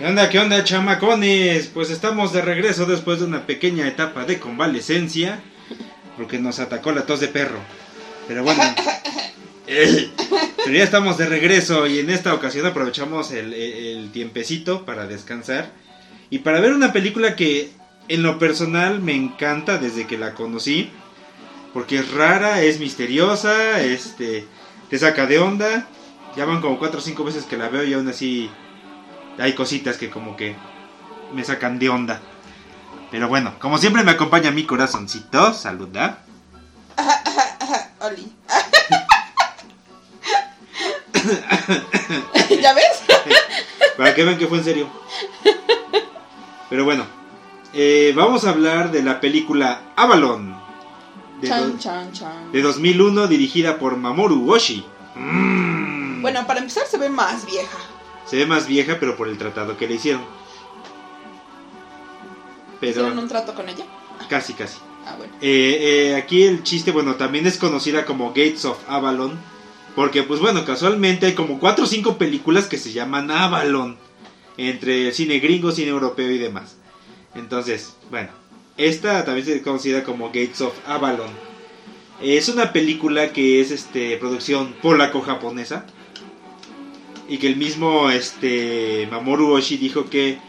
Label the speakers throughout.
Speaker 1: ¿Qué onda, qué onda, chamacones? Pues estamos de regreso después de una pequeña etapa de convalecencia, porque nos atacó la tos de perro. Pero bueno, eh, pero ya estamos de regreso y en esta ocasión aprovechamos el, el tiempecito para descansar y para ver una película que en lo personal me encanta desde que la conocí, porque es rara, es misteriosa, este, te saca de onda. Ya van como cuatro o cinco veces que la veo y aún así hay cositas que como que me sacan de onda. Pero bueno, como siempre me acompaña mi corazoncito. Saluda.
Speaker 2: Oli. ¿Ya ves?
Speaker 1: Para que vean que fue en serio. Pero bueno, eh, vamos a hablar de la película Avalon. De,
Speaker 2: Chan, chan, chan.
Speaker 1: de 2001 dirigida por Mamoru Oshii. Mm.
Speaker 2: Bueno, para empezar se ve más vieja.
Speaker 1: Se ve más vieja pero por el tratado que le hicieron. Pero
Speaker 2: ¿Hicieron un trato con ella?
Speaker 1: casi casi.
Speaker 2: Ah, bueno.
Speaker 1: Eh, eh, aquí el chiste, bueno, también es conocida como Gates of Avalon. Porque, pues bueno, casualmente hay como 4 o 5 películas que se llaman Avalon. Entre cine gringo, cine europeo y demás. Entonces, bueno, esta también se conocida como Gates of Avalon. Es una película que es este producción polaco-japonesa. Y que el mismo este Mamoru Oshii dijo que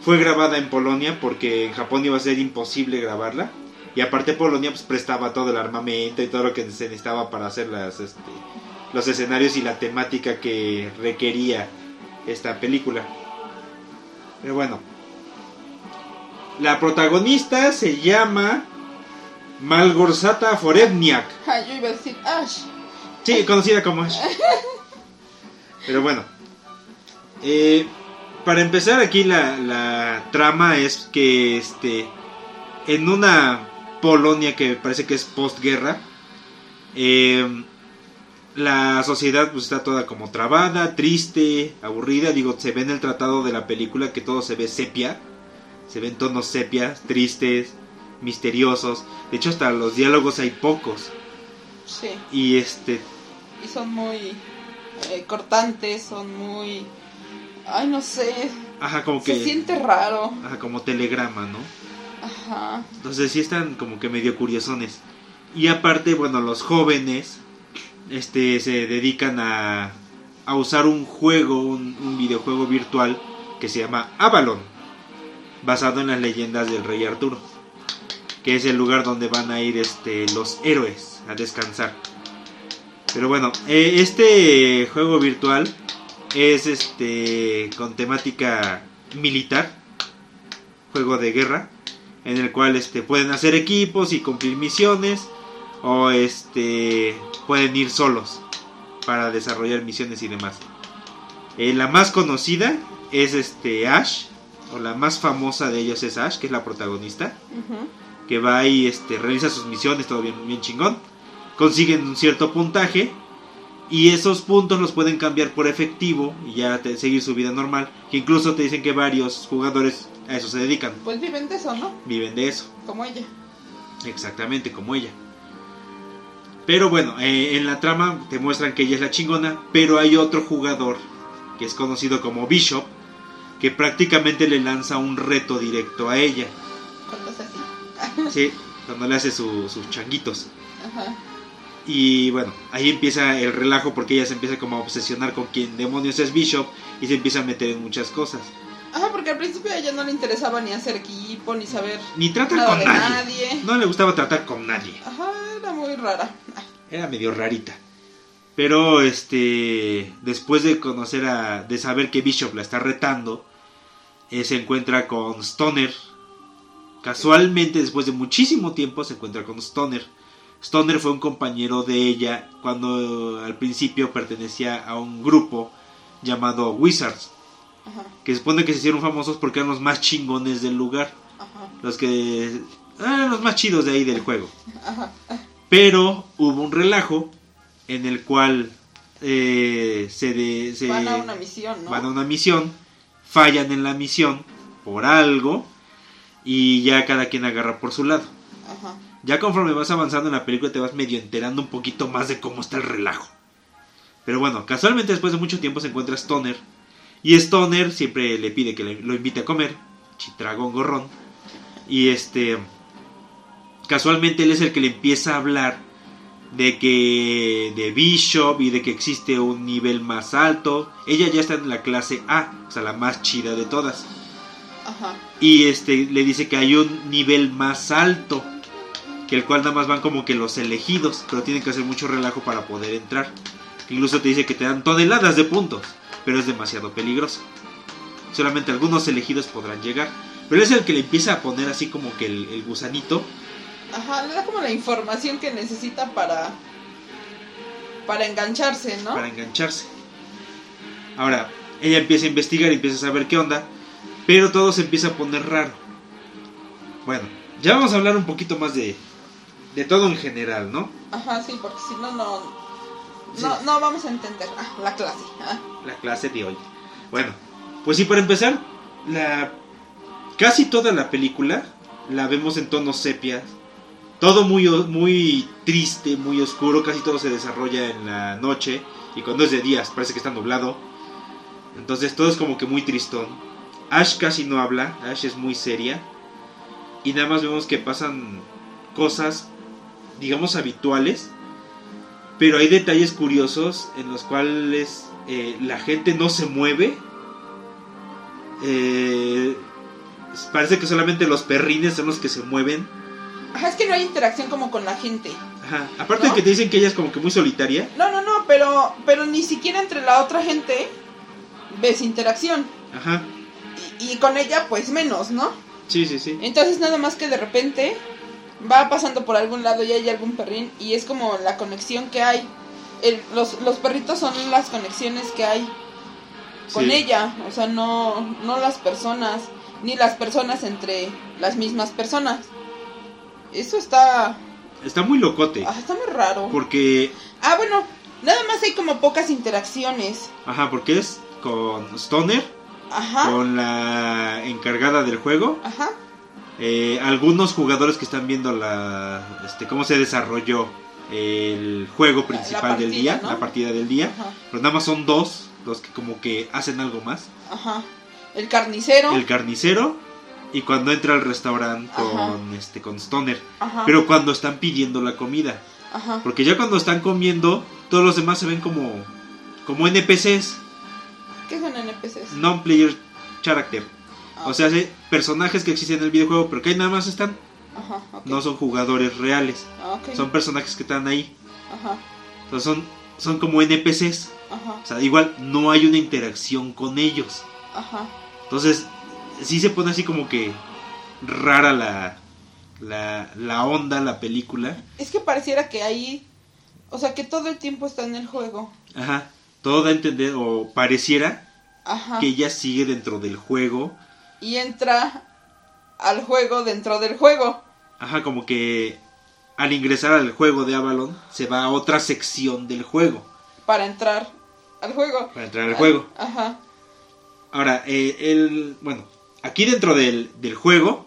Speaker 1: fue grabada en Polonia porque en Japón iba a ser imposible grabarla. Y aparte Polonia pues prestaba todo el armamento y todo lo que se necesitaba para hacer las, este, los escenarios y la temática que requería esta película. Pero bueno. La protagonista se llama Malgorzata Forevniak.
Speaker 2: Ah, yo iba a decir Ash.
Speaker 1: Sí, conocida como Ash. Pero bueno. Eh, para empezar aquí la, la trama es que este en una Polonia que parece que es postguerra eh, la sociedad pues está toda como trabada, triste, aburrida. Digo, se ve en el tratado de la película que todo se ve sepia. Se ven tonos sepias, tristes, misteriosos. De hecho, hasta los diálogos hay pocos.
Speaker 2: Sí.
Speaker 1: Y este,
Speaker 2: Y son muy eh, cortantes, son muy... Ay, no sé.
Speaker 1: ajá, como
Speaker 2: Se
Speaker 1: que,
Speaker 2: siente raro.
Speaker 1: ajá, como telegrama, ¿no?
Speaker 2: Ajá.
Speaker 1: Entonces sí están como que medio curiosones. Y aparte, bueno, los jóvenes este se dedican a, a usar un juego, un, un videojuego virtual que se llama Avalon, basado en las leyendas del rey Arturo, que es el lugar donde van a ir este los héroes a descansar. Pero bueno, eh, este juego virtual es este con temática militar, juego de guerra en el cual este pueden hacer equipos y cumplir misiones o este pueden ir solos para desarrollar misiones y demás. Eh, la más conocida es este Ash o la más famosa de ellos es Ash, que es la protagonista, que va y este realiza sus misiones todo bien bien chingón. Consiguen un cierto puntaje y esos puntos los pueden cambiar por efectivo y ya te- seguir su vida normal, que incluso te dicen que varios jugadores a eso se dedican,
Speaker 2: Pues viven de eso, ¿no?
Speaker 1: viven de eso.
Speaker 2: Como ella.
Speaker 1: Exactamente, como ella. Pero bueno, eh, en la trama te muestran que ella es la chingona, pero hay otro jugador que es conocido como Bishop, que prácticamente le lanza un reto directo a ella.
Speaker 2: Cuando es así.
Speaker 1: Sí, cuando le hace su- sus changuitos.
Speaker 2: Ajá.
Speaker 1: Y bueno, ahí empieza el relajo porque ella se empieza como a obsesionar con quién demonios es Bishop y se empieza a meter en muchas cosas.
Speaker 2: Ajá, porque al principio a ella no le interesaba ni hacer equipo, ni saber
Speaker 1: Ni tratar
Speaker 2: nada
Speaker 1: con
Speaker 2: de
Speaker 1: nadie.
Speaker 2: nadie.
Speaker 1: No le gustaba tratar con nadie.
Speaker 2: Ajá, era muy rara.
Speaker 1: Era medio rarita. Pero este después de conocer a de saber que Bishop la está retando, eh, se encuentra con Stoner. Casualmente después de muchísimo tiempo se encuentra con Stoner. Stoner fue un compañero de ella cuando al principio pertenecía a un grupo llamado Wizards,
Speaker 2: Ajá,
Speaker 1: que se supone que se hicieron famosos porque eran los más chingones del lugar,
Speaker 2: ajá,
Speaker 1: los que eran los más chidos de ahí del juego.
Speaker 2: ajá.
Speaker 1: Pero hubo un relajo en el cual eh, se, de- se
Speaker 2: Van a una misión, ¿no?
Speaker 1: van a una misión, fallan en la misión por algo y ya cada quien agarra por su lado.
Speaker 2: Ajá.
Speaker 1: Ya conforme vas avanzando en la película te vas medio enterando un poquito más de cómo está el relajo. Pero bueno, casualmente después de mucho tiempo se encuentra Stoner Y Stoner siempre le pide que le- lo invite a comer, chitragón gorrón. Y este, casualmente él es el que le empieza a hablar de que de Bishop y de que existe un nivel más alto. Ella ya está en la clase A, o sea, la más chida de todas.
Speaker 2: Ajá.
Speaker 1: Y este le dice que hay un nivel más alto, que el cual nada más van como que los elegidos, pero tienen que hacer mucho relajo para poder entrar. Incluso te dice que te dan toneladas de puntos, pero es demasiado peligroso. Solamente algunos elegidos podrán llegar. Pero es el que le empieza a poner así como que el, el gusanito.
Speaker 2: Ajá, le da como la información que necesita para para engancharse, ¿no?
Speaker 1: para engancharse. Ahora, ella empieza a investigar y empieza a saber qué onda, pero todo se empieza a poner raro. Bueno, ya vamos a hablar un poquito más de, de todo en general, ¿no?
Speaker 2: Ajá, sí, porque si no no
Speaker 1: Sí.
Speaker 2: no, no vamos a entender ah, la clase. ah.
Speaker 1: La clase de hoy. Bueno, pues sí, para empezar, la casi toda la película la vemos en tonos sepia. Todo muy, muy triste, muy oscuro, casi todo se desarrolla en la noche. Y cuando es de días parece que está nublado. Entonces todo es como que muy tristón. Ash casi no habla, Ash es muy seria. Y nada más vemos que pasan cosas, digamos, habituales. Pero hay detalles curiosos en los cuales eh, la gente no se mueve. Eh, parece que solamente los perrines son los que se mueven.
Speaker 2: Ajá, es que no hay interacción como con la gente.
Speaker 1: Ajá. Aparte
Speaker 2: ¿No?
Speaker 1: de que te dicen que ella es como que muy solitaria.
Speaker 2: No, no, no, pero pero ni siquiera entre la otra gente ves interacción.
Speaker 1: Ajá.
Speaker 2: Y, y con ella pues menos, ¿no?
Speaker 1: Sí, sí, sí.
Speaker 2: Entonces nada más que de repente va pasando por algún lado y hay algún perrín y es como la conexión que hay. El- los, los perritos son las conexiones que hay con
Speaker 1: Sí.
Speaker 2: ella, o sea, no, no las personas, ni las personas entre las mismas personas. Eso está,
Speaker 1: Está muy locote.
Speaker 2: ah, está muy raro.
Speaker 1: Porque.
Speaker 2: Ah, bueno, nada más hay como pocas interacciones.
Speaker 1: Ajá, porque es con Stoner,
Speaker 2: Ajá,
Speaker 1: con la encargada del juego.
Speaker 2: ajá,
Speaker 1: eh, algunos jugadores que están viendo la este cómo se desarrolló el juego principal del día,
Speaker 2: ¿no?
Speaker 1: la partida del día.
Speaker 2: ajá,
Speaker 1: Pero nada más son dos los que como que hacen algo más.
Speaker 2: ajá. El carnicero.
Speaker 1: El carnicero y cuando entra al restaurante
Speaker 2: Ajá.
Speaker 1: con este con Stoner.
Speaker 2: Ajá,
Speaker 1: Pero cuando están pidiendo la comida.
Speaker 2: ajá.
Speaker 1: Porque ya cuando están comiendo, todos los demás se ven como como NPCs,
Speaker 2: ¿Qué son NPCs?
Speaker 1: non-player character.
Speaker 2: Ah,
Speaker 1: O sea, personajes que existen en el videojuego, pero que ahí nada más están.
Speaker 2: Ajá.
Speaker 1: No son jugadores reales.
Speaker 2: Ah.
Speaker 1: Son personajes que están ahí.
Speaker 2: Ajá,
Speaker 1: Entonces son, son como NPCs.
Speaker 2: ajá,
Speaker 1: O sea, igual no hay una interacción con ellos.
Speaker 2: ajá.
Speaker 1: Entonces, sí se pone así como que rara la, la, la onda, la película.
Speaker 2: Es que pareciera que ahí, o sea, que todo el tiempo está en el juego.
Speaker 1: Ajá. Todo da a entender, o pareciera
Speaker 2: Ajá.
Speaker 1: que ella sigue dentro del juego.
Speaker 2: Y entra al juego dentro del juego.
Speaker 1: Ajá, como que al ingresar al juego de Avalon se va a otra sección del juego.
Speaker 2: Para entrar al juego.
Speaker 1: Para entrar al juego.
Speaker 2: Ajá.
Speaker 1: Ahora, eh, el, bueno, aquí dentro del, del juego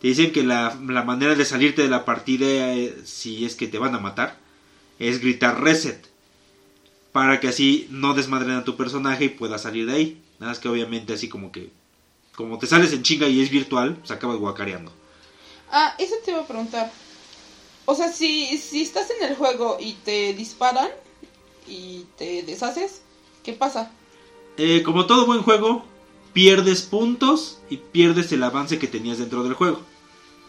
Speaker 1: te dicen que la, la manera de salirte de la partida, eh, si es que te van a matar, es gritar reset. Para que así no desmadren a tu personaje y puedas salir de ahí. Nada más que obviamente así como que, como te sales en chinga y es virtual, pues acabas guacareando.
Speaker 2: Ah, eso te iba a preguntar. O sea, si, si estás en el juego y te disparan y te deshaces, ¿qué pasa?
Speaker 1: Eh, como todo buen juego, pierdes puntos y pierdes el avance que tenías dentro del juego.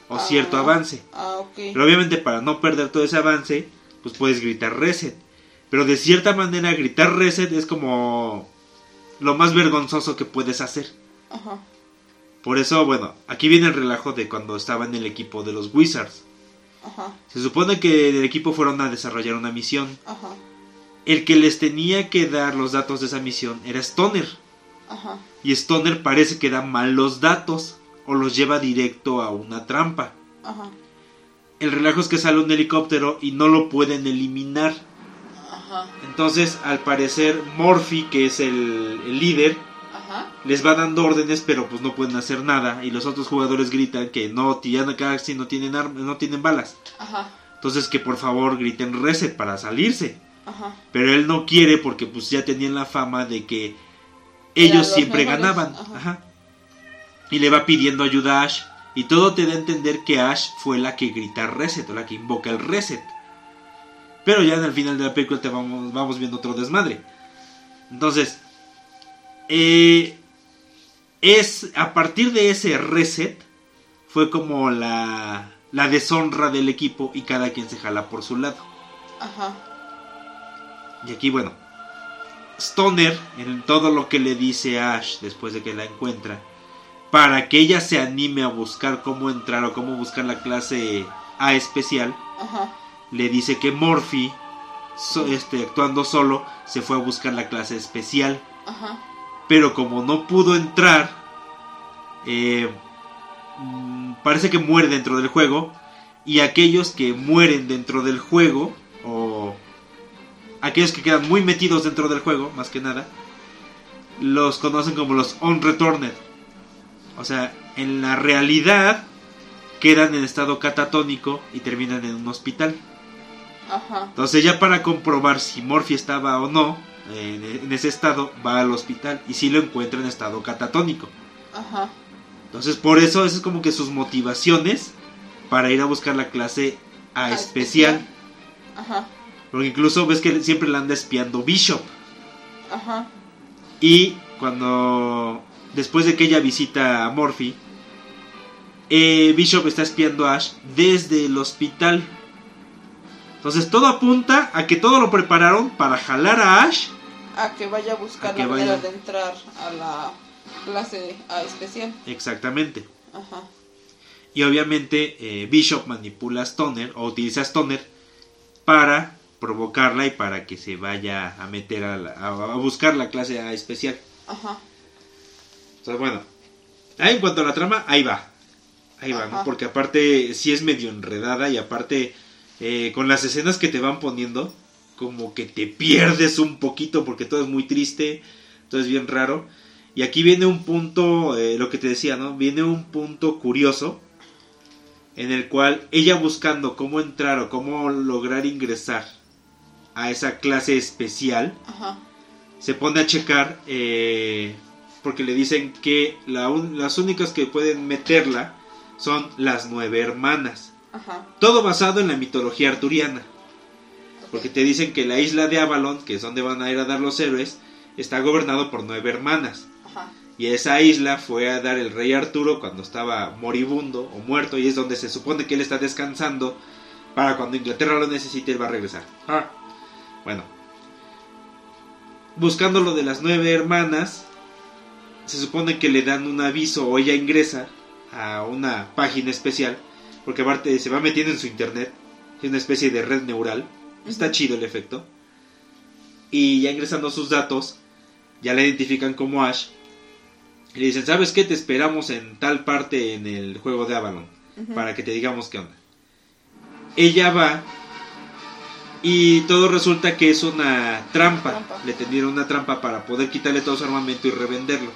Speaker 1: O
Speaker 2: Ah.
Speaker 1: cierto avance.
Speaker 2: Ah, ok.
Speaker 1: Pero obviamente para no perder todo ese avance, pues puedes gritar reset. Pero de cierta manera gritar reset es como lo más vergonzoso que puedes hacer.
Speaker 2: Ajá.
Speaker 1: Por eso, bueno, aquí viene el relajo de cuando estaba en el equipo de los Wizards.
Speaker 2: Ajá.
Speaker 1: Se supone que del equipo fueron a desarrollar una misión.
Speaker 2: Ajá.
Speaker 1: El que les tenía que dar los datos de esa misión era Stoner.
Speaker 2: Ajá.
Speaker 1: Y Stoner parece que da mal los datos o los lleva directo a una trampa.
Speaker 2: Ajá.
Speaker 1: El relajo es que sale un helicóptero y no lo pueden eliminar.
Speaker 2: Ajá.
Speaker 1: Entonces, al parecer, Morphy, que es el, el líder,
Speaker 2: Ajá.
Speaker 1: les va dando órdenes, pero pues no pueden hacer nada. Y los otros jugadores gritan que no, ya casi no tienen, no tienen balas.
Speaker 2: Ajá.
Speaker 1: Entonces, que por favor griten reset para salirse.
Speaker 2: Ajá.
Speaker 1: Pero él no quiere porque pues ya tenían la fama de que ellos
Speaker 2: los
Speaker 1: siempre
Speaker 2: mejores,
Speaker 1: ganaban.
Speaker 2: ajá.
Speaker 1: Ajá. Y le va pidiendo ayuda a Ash. Y todo te da a entender que Ash fue la que grita reset o la que invoca el reset. Pero ya en el final de la película te vamos, vamos viendo otro desmadre. Entonces, eh, es a partir de ese reset fue como la, la deshonra del equipo y cada quien se jala por su lado.
Speaker 2: Ajá.
Speaker 1: Y aquí, bueno, Stoner, en todo lo que le dice a Ash después de que la encuentra, para que ella se anime a buscar cómo entrar o cómo buscar la clase A especial,
Speaker 2: Ajá.
Speaker 1: le dice que Morphy, so- este, actuando solo, se fue a buscar la clase especial.
Speaker 2: Ajá.
Speaker 1: Pero como no pudo entrar, eh, mm, parece que muere dentro del juego. Y aquellos que mueren dentro del juego, o aquellos que quedan muy metidos dentro del juego, más que nada, los conocen como los unreturned. O sea, en la realidad quedan en estado catatónico y terminan en un hospital.
Speaker 2: Ajá.
Speaker 1: Entonces ya para comprobar si Morphy estaba o no en, ese estado, va al hospital y si lo encuentra en estado catatónico.
Speaker 2: Ajá.
Speaker 1: Entonces por eso esas es como que sus motivaciones para ir a buscar la clase A
Speaker 2: A
Speaker 1: especial.
Speaker 2: Ajá.
Speaker 1: Porque incluso ves que siempre la anda espiando Bishop.
Speaker 2: Ajá.
Speaker 1: Y cuando después de que ella visita a Morphy, eh, Bishop está espiando a Ash desde el hospital. Entonces todo apunta a que todo lo prepararon para jalar a Ash
Speaker 2: A que vaya a buscar
Speaker 1: A
Speaker 2: la manera de entrar a la clase A especial.
Speaker 1: Exactamente.
Speaker 2: Ajá.
Speaker 1: Y obviamente eh, Bishop manipula a Stoner o utiliza a Stoner para provocarla y para que se vaya a meter a, la- a- buscar la clase A especial.
Speaker 2: Ajá.
Speaker 1: Entonces, bueno, ahí en cuanto a la trama, ahí va. Ahí va, ¿no? Porque aparte sí es medio enredada y aparte eh, con las escenas que te van poniendo, como que te pierdes un poquito porque todo es muy triste, todo es bien raro. Y aquí viene un punto, eh, lo que te decía, ¿no? Viene un punto curioso en el cual ella buscando cómo entrar o cómo lograr ingresar a esa clase especial,
Speaker 2: Ajá.
Speaker 1: se pone a checar eh, porque le dicen que la un- las únicas que pueden meterla son las nueve hermanas.
Speaker 2: Ajá.
Speaker 1: Todo basado en la mitología arturiana. Porque te dicen que la isla de Avalon, que es donde van a ir a dar los héroes, está gobernado por nueve hermanas.
Speaker 2: Ajá.
Speaker 1: Y esa isla fue a dar el rey Arturo cuando estaba moribundo o muerto. Y es donde se supone que él está descansando. Para cuando Inglaterra lo necesite, él va a regresar. Ah. Bueno. Buscando lo de las nueve hermanas. Se supone que le dan un aviso o ella ingresa a una página especial. Porque aparte se va metiendo en su internet. Es una especie de red neural. Está chido el efecto. Y ya ingresando sus datos, ya la identifican como Ash. Y le dicen, ¿sabes qué? Te esperamos en tal parte en el juego de Avalon. Para que te digamos qué onda. Ella va. Y todo resulta que es una trampa.
Speaker 2: Trampa.
Speaker 1: Le tendieron una trampa para poder quitarle todo su armamento y revenderlo.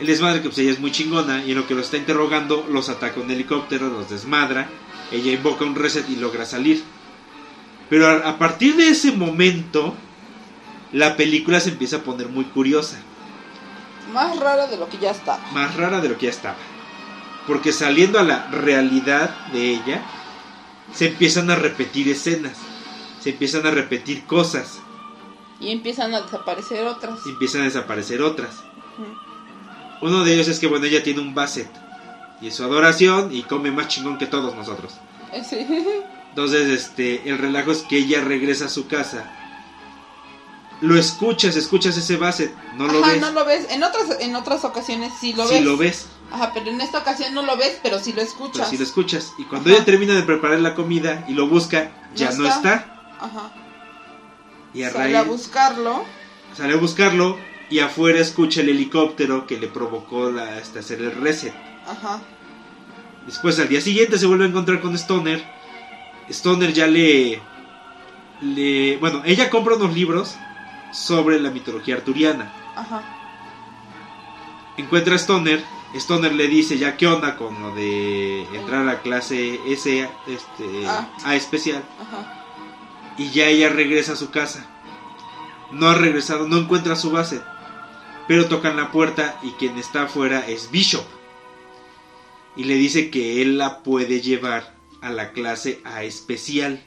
Speaker 1: El desmadre que pues ella es muy chingona y en lo que lo está interrogando los ataca un helicóptero, los desmadra. Ella invoca un reset y logra salir. Pero a, a partir de ese momento, la película se empieza a poner muy curiosa.
Speaker 2: Más raro de lo que ya está.
Speaker 1: Más rara de lo que ya estaba. Porque saliendo a la realidad de ella, se empiezan a repetir escenas. Se empiezan a repetir cosas.
Speaker 2: Y empiezan a desaparecer otras.
Speaker 1: Y empiezan a desaparecer otras. Uno de ellos es que, bueno, ella tiene un Basset. Y es su adoración y come más chingón que todos nosotros.
Speaker 2: Sí.
Speaker 1: Entonces, este, el relajo es que ella regresa a su casa. Lo escuchas, escuchas ese Basset. No lo
Speaker 2: Ajá,
Speaker 1: ves.
Speaker 2: no lo ves. En otras, en otras ocasiones sí lo
Speaker 1: sí
Speaker 2: ves.
Speaker 1: lo ves.
Speaker 2: Ajá, pero en esta ocasión no lo ves, pero sí lo
Speaker 1: Pero
Speaker 2: escuchas.
Speaker 1: sí lo escuchas. Y cuando
Speaker 2: Ajá.
Speaker 1: ella termina de preparar la comida y lo busca, ya no
Speaker 2: No
Speaker 1: está.
Speaker 2: está. Ajá.
Speaker 1: Y a
Speaker 2: Sale
Speaker 1: raíz
Speaker 2: a buscarlo.
Speaker 1: sale a buscarlo y afuera escucha el helicóptero que le provocó la, este, hacer el reset.
Speaker 2: Ajá.
Speaker 1: Después al día siguiente se vuelve a encontrar con Stoner. Stoner ya le, le... Bueno, ella compra unos libros sobre la mitología arturiana.
Speaker 2: Ajá.
Speaker 1: Encuentra a Stoner. Stoner le dice ya qué onda con lo de entrar a la clase S, este,
Speaker 2: Ah.
Speaker 1: A especial.
Speaker 2: Ajá.
Speaker 1: Y ya ella regresa a su casa. No ha regresado, no encuentra su base. Pero tocan la puerta y quien está afuera es Bishop. Y le dice que él la puede llevar a la clase A especial,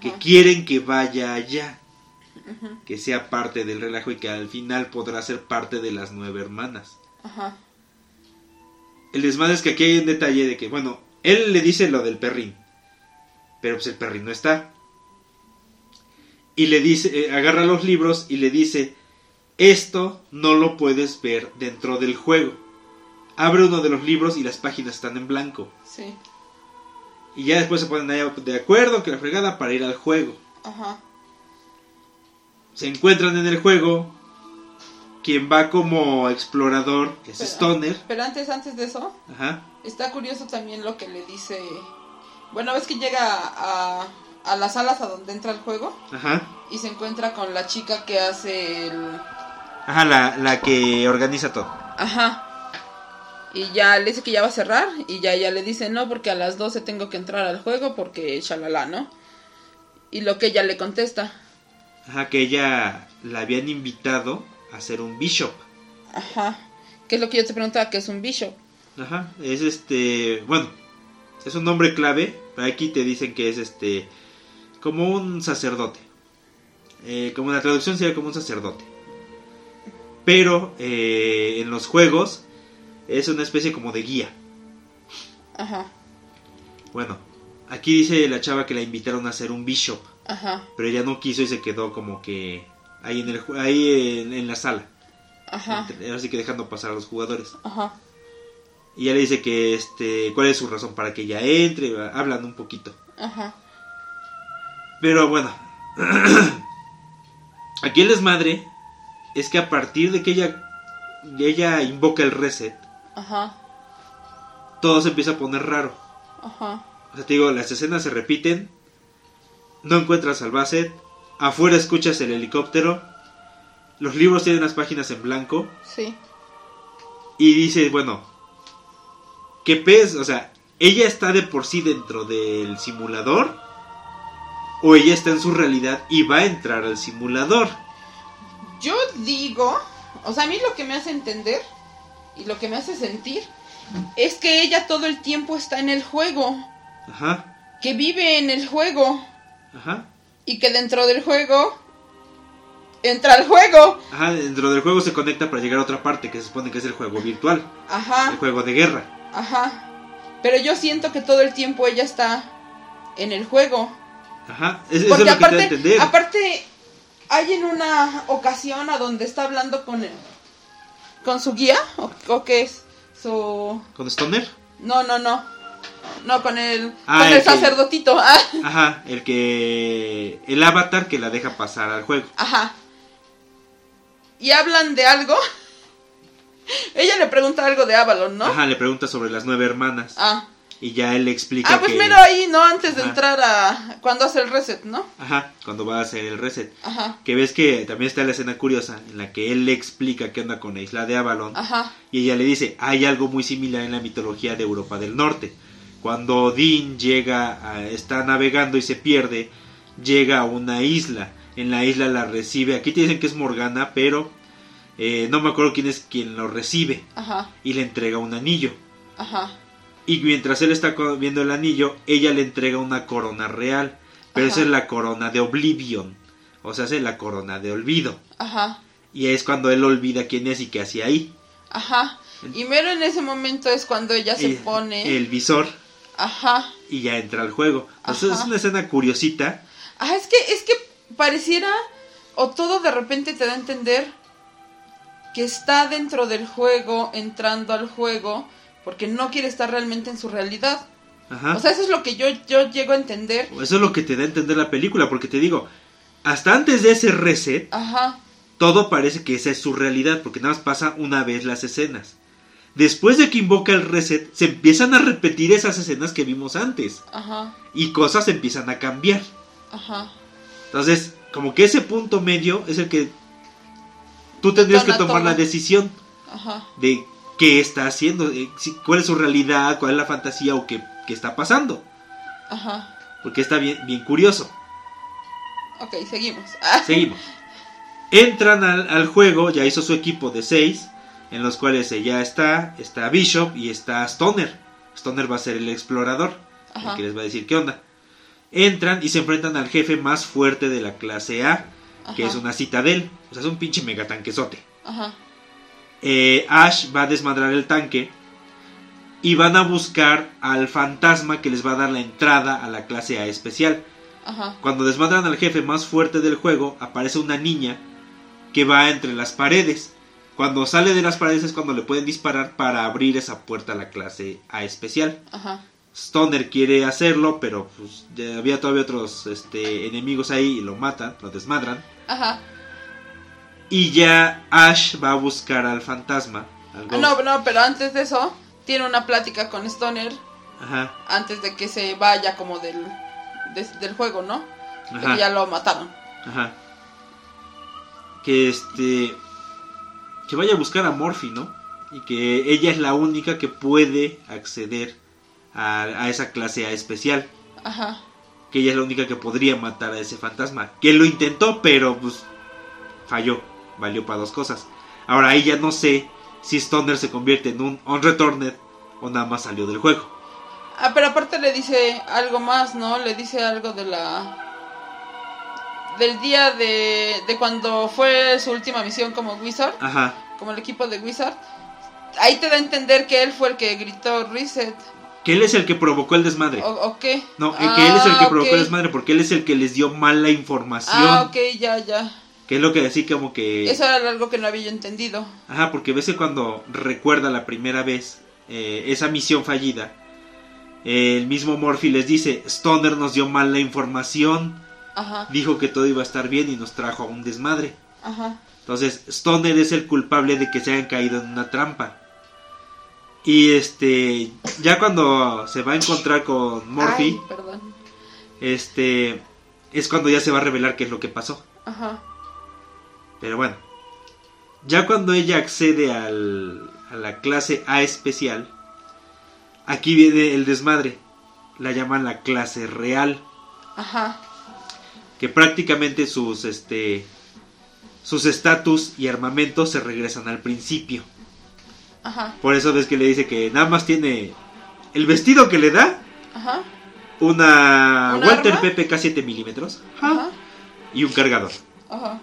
Speaker 1: que quieren que vaya allá, que sea parte del relajo y que al final podrá ser parte de las nueve hermanas.
Speaker 2: Ajá.
Speaker 1: El desmadre es que aquí hay un detalle de que, bueno, él le dice lo del perrín, pero pues el perrín no está. Y le dice, eh, agarra los libros y le dice, esto no lo puedes ver dentro del juego. Abre uno de los libros y las páginas están en blanco.
Speaker 2: Sí.
Speaker 1: Y ya después se ponen ahí de acuerdo que la fregada para ir al juego.
Speaker 2: Ajá.
Speaker 1: Se encuentran en el juego. Quien va como explorador es
Speaker 2: Pero-
Speaker 1: Stoner.
Speaker 2: Pero antes, antes de eso,
Speaker 1: Ajá.
Speaker 2: está curioso también lo que le dice. Bueno, ves que llega a, a las salas a donde entra el juego
Speaker 1: Ajá.
Speaker 2: y se encuentra con la chica que hace el.
Speaker 1: Ajá, la, la que organiza todo.
Speaker 2: Ajá. Y ya le dice que ya va a cerrar y ya ella le dice no porque a las 12 tengo que entrar al juego porque shalala, ¿no? Y lo que ella le contesta,
Speaker 1: Ajá, que ella la habían invitado a ser un bishop.
Speaker 2: ajá, que es lo que yo te preguntaba, que es un bishop.
Speaker 1: Ajá, es este, bueno, es un nombre clave, pero aquí te dicen que es este, como un sacerdote. Eh, como la traducción sería como un sacerdote. Pero eh, en los juegos es una especie como de guía.
Speaker 2: Ajá,
Speaker 1: Bueno, aquí dice la chava que la invitaron a ser un bishop,
Speaker 2: ajá,
Speaker 1: pero ella no quiso y se quedó como que ahí en, el, ahí en, en la sala.
Speaker 2: ajá,
Speaker 1: Así que dejando pasar a los jugadores.
Speaker 2: ajá,
Speaker 1: Y ella le dice que este, cuál es su razón para que ella entre, hablan un poquito.
Speaker 2: ajá,
Speaker 1: Pero bueno, aquí el desmadre es que a partir de que ella, ella invoca el reset,
Speaker 2: ajá,
Speaker 1: todo se empieza a poner raro.
Speaker 2: ajá,
Speaker 1: O sea, te digo, las escenas se repiten, no encuentras al Basset, afuera escuchas el helicóptero, los libros tienen las páginas en blanco,
Speaker 2: sí,
Speaker 1: y dices, bueno, ¿qué pez? O sea, ¿ella está de por sí dentro del simulador? ¿O ella está en su realidad y va a entrar al simulador?
Speaker 2: Yo digo, o sea, a mí lo que me hace entender y lo que me hace sentir es que ella todo el tiempo está en el juego,
Speaker 1: Ajá,
Speaker 2: que vive en el juego
Speaker 1: ajá,
Speaker 2: y que dentro del juego entra al juego.
Speaker 1: ajá, dentro del juego se conecta para llegar a otra parte que se supone que es el juego virtual, el
Speaker 2: Ajá,
Speaker 1: juego de guerra.
Speaker 2: ajá. Pero yo siento que todo el tiempo ella está en el juego.
Speaker 1: Ajá, es- eso es
Speaker 2: Porque
Speaker 1: lo que te a entender.
Speaker 2: aparte, hay en una ocasión a donde está hablando con el, con su guía, o, o qué es, su...
Speaker 1: ¿Con Stoner?
Speaker 2: No, no, no. No, con el,
Speaker 1: Ah,
Speaker 2: con
Speaker 1: el
Speaker 2: sacerdotito. Ah,
Speaker 1: Ajá, el que... El avatar que la deja pasar al juego.
Speaker 2: Ajá. Y hablan de algo. Ella le pregunta algo de Avalon, ¿no?
Speaker 1: Ajá, le pregunta sobre las nueve hermanas.
Speaker 2: Ah.
Speaker 1: Y ya él le explica
Speaker 2: Ah, pues
Speaker 1: que...
Speaker 2: mero ahí, ¿no? Antes de
Speaker 1: Ajá.
Speaker 2: entrar a... Cuando hace el reset, ¿no?
Speaker 1: Ajá, cuando va a hacer el reset.
Speaker 2: Ajá.
Speaker 1: Que ves que también está la escena curiosa en la que él le explica qué onda con la isla de Avalon.
Speaker 2: Ajá.
Speaker 1: Y ella le dice, hay algo muy similar en la mitología de Europa del Norte. Cuando Odín llega, a- está navegando y se pierde, llega a una isla. En la isla la recibe, aquí te dicen que es Morgana, pero eh, no me acuerdo quién es quien lo recibe.
Speaker 2: Ajá.
Speaker 1: Y le entrega un anillo.
Speaker 2: Ajá.
Speaker 1: Y mientras él está viendo el anillo, ella le entrega una corona real. Pero
Speaker 2: Ajá.
Speaker 1: esa es la corona de Oblivion. O sea, es la corona de olvido.
Speaker 2: Ajá.
Speaker 1: Y es cuando él olvida quién es y qué hacía ahí.
Speaker 2: Ajá. Y mero en ese momento es cuando ella se
Speaker 1: el,
Speaker 2: pone...
Speaker 1: el visor
Speaker 2: Ajá.
Speaker 1: y ya entra al juego. Entonces
Speaker 2: Ajá.
Speaker 1: es una escena curiosita.
Speaker 2: Ajá, es que, es que pareciera... O todo de repente te da a entender que está dentro del juego, entrando al juego, porque no quiere estar realmente en su realidad.
Speaker 1: Ajá.
Speaker 2: O sea, eso es lo que yo, yo llego a entender.
Speaker 1: Eso es lo que te da a entender la película, porque te digo, hasta antes de ese reset,
Speaker 2: Ajá,
Speaker 1: todo parece que esa es su realidad, porque nada más pasa una vez las escenas. Después de que invoca el reset, se empiezan a repetir esas escenas que vimos antes.
Speaker 2: ajá,
Speaker 1: Y cosas empiezan a cambiar.
Speaker 2: ajá.
Speaker 1: Entonces, como que ese punto medio es el que tú tendrías que tomar la decisión
Speaker 2: Ajá,
Speaker 1: de qué está haciendo, eh, cuál es su realidad, cuál es la fantasía o qué, qué está pasando.
Speaker 2: ajá.
Speaker 1: Porque está bien, bien curioso.
Speaker 2: Ok, seguimos. Ah,
Speaker 1: Seguimos. Entran al, al juego, ya hizo su equipo de 6, en los cuales ya está, está Bishop y está Stoner. Stoner va a ser el explorador, el
Speaker 2: Ajá.
Speaker 1: que les va a decir qué onda. Entran y se enfrentan al jefe más fuerte de la clase A, que es una citadel. O sea, es un pinche megatanquesote.
Speaker 2: Ajá.
Speaker 1: Eh, Ash va a desmadrar el tanque y van a buscar al fantasma que les va a dar la entrada a la clase A especial.
Speaker 2: Ajá.
Speaker 1: Cuando desmadran al jefe más fuerte del juego, aparece una niña que va entre las paredes. Cuando sale de las paredes es cuando le pueden disparar para abrir esa puerta a la clase A especial.
Speaker 2: Ajá.
Speaker 1: Stoner quiere hacerlo, pero pues, había todavía otros este, enemigos ahí y lo matan, lo desmadran.
Speaker 2: Ajá.
Speaker 1: Y ya Ash va a buscar al fantasma. al
Speaker 2: Ah, no, no, pero antes de eso, tiene una plática con Stoner
Speaker 1: Ajá,
Speaker 2: antes de que se vaya como del, de- del juego, ¿no? De
Speaker 1: ajá.
Speaker 2: que ya lo mataron.
Speaker 1: Ajá. Que este. Que vaya a buscar a Morphy, ¿no? Y que ella es la única que puede acceder a, a esa clase A especial.
Speaker 2: Ajá.
Speaker 1: Que ella es la única que podría matar a ese fantasma. Que lo intentó, pero pues. Falló. Valió para dos cosas. Ahora ahí ya no sé si Stoner se convierte en un Unreturned o nada más salió del juego.
Speaker 2: Ah, pero aparte le dice algo más, ¿no? Le dice algo de la... Del día de, de cuando fue su última misión como Wizard,
Speaker 1: Ajá.
Speaker 2: como el equipo de Wizard. Ahí te da a entender que él fue el que gritó Reset.
Speaker 1: Que él es el que provocó el desmadre.
Speaker 2: ¿O, o qué?
Speaker 1: No, eh, que él es el que
Speaker 2: Ah,
Speaker 1: provocó el desmadre porque él es el que les dio mala información.
Speaker 2: Ah, ok, ya, ya.
Speaker 1: Que es lo que decía como que...
Speaker 2: Eso era algo que no había yo entendido.
Speaker 1: Ajá, porque ves que cuando recuerda la primera vez eh, esa misión fallida, eh, el mismo Morphy les dice, Stoner nos dio mala información,
Speaker 2: Ajá,
Speaker 1: dijo que todo iba a estar bien y nos trajo a un desmadre.
Speaker 2: ajá.
Speaker 1: Entonces, Stoner es el culpable de que se hayan caído en una trampa. Y este, ya cuando se va a encontrar con Morphy,
Speaker 2: Ay, perdón.
Speaker 1: este, es cuando ya se va a revelar qué es lo que pasó.
Speaker 2: Ajá,
Speaker 1: Pero bueno, ya cuando ella accede al, a la clase A especial, aquí viene el desmadre. La llaman la clase real,
Speaker 2: ajá,
Speaker 1: que prácticamente sus este sus estatus y armamentos se regresan al principio.
Speaker 2: ajá,
Speaker 1: Por eso ves que le dice que nada más tiene el vestido que le da,
Speaker 2: ajá,
Speaker 1: una
Speaker 2: ¿Un
Speaker 1: Walter
Speaker 2: arma?
Speaker 1: PPK 7 milímetros
Speaker 2: ajá,
Speaker 1: y un cargador.
Speaker 2: ajá.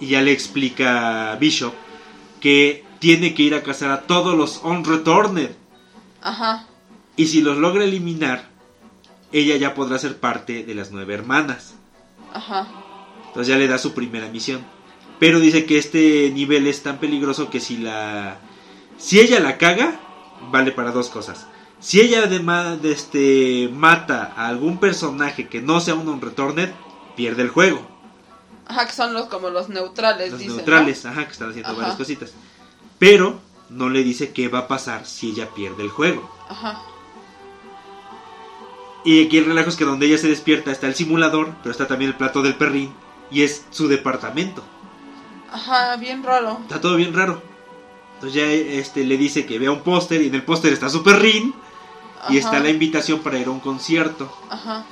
Speaker 1: Y ya le explica a Bishop que tiene que ir a cazar a todos los Unreturned
Speaker 2: Ajá,
Speaker 1: y si los logra eliminar ella ya podrá ser parte de las nueve hermanas.
Speaker 2: Ajá,
Speaker 1: entonces ya le da su primera misión. Pero dice que este nivel es tan peligroso que si la si ella la caga vale para dos cosas. Si ella además de este mata a algún personaje que no sea un Unreturned pierde el juego
Speaker 2: ajá, que son los como los neutrales,
Speaker 1: los
Speaker 2: dicen, ¿no?
Speaker 1: neutrales, ajá, que están haciendo
Speaker 2: Ajá.
Speaker 1: varias cositas. Pero no le dice qué va a pasar si ella pierde el juego.
Speaker 2: Ajá,
Speaker 1: Y aquí el relajo es que donde ella se despierta está el simulador, pero está también el plato del perrín y es su departamento.
Speaker 2: ajá, bien raro.
Speaker 1: Está todo bien raro. Entonces ya este le dice que vea un póster y en el póster está su perrín y
Speaker 2: Ajá,
Speaker 1: está la invitación para ir a un concierto.
Speaker 2: Ajá,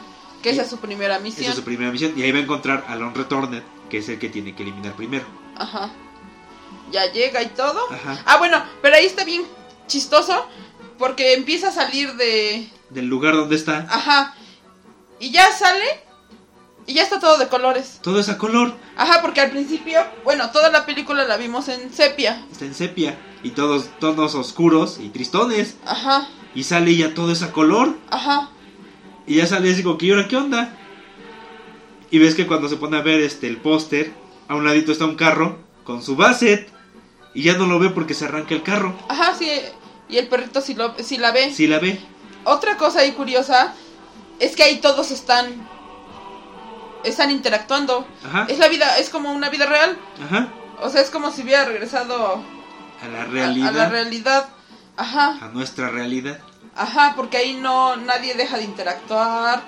Speaker 2: que esa es su primera misión.
Speaker 1: Esa es su primera misión y ahí va a encontrar a Lon Returned, que es el que tiene que eliminar primero.
Speaker 2: Ajá. Ya llega y todo.
Speaker 1: Ajá.
Speaker 2: Ah, bueno, pero ahí está bien chistoso porque empieza a salir de...
Speaker 1: Del lugar donde está,
Speaker 2: Ajá. Y ya sale y ya está todo de colores.
Speaker 1: todo es a color.
Speaker 2: Ajá, porque al principio, bueno, toda la película la vimos en sepia.
Speaker 1: está en sepia y todos tonos oscuros y tristones
Speaker 2: Ajá,
Speaker 1: y sale ya todo ese color
Speaker 2: ajá,
Speaker 1: y ya sale así como que "¿Y ahora qué onda y ves que cuando se pone a ver este el póster a un ladito está un carro con su basset y ya no lo ve porque se arranca el carro
Speaker 2: ajá, sí. Y el perrito sí, lo, sí la ve.
Speaker 1: si la ve
Speaker 2: Otra cosa ahí curiosa es que ahí todos están... Están interactuando.
Speaker 1: ajá
Speaker 2: Es la vida, es como una vida real.
Speaker 1: ajá
Speaker 2: O sea, es como si hubiera regresado
Speaker 1: a la
Speaker 2: a-
Speaker 1: realidad
Speaker 2: a la realidad. Ajá.
Speaker 1: a nuestra realidad
Speaker 2: Ajá, porque ahí no nadie deja de interactuar,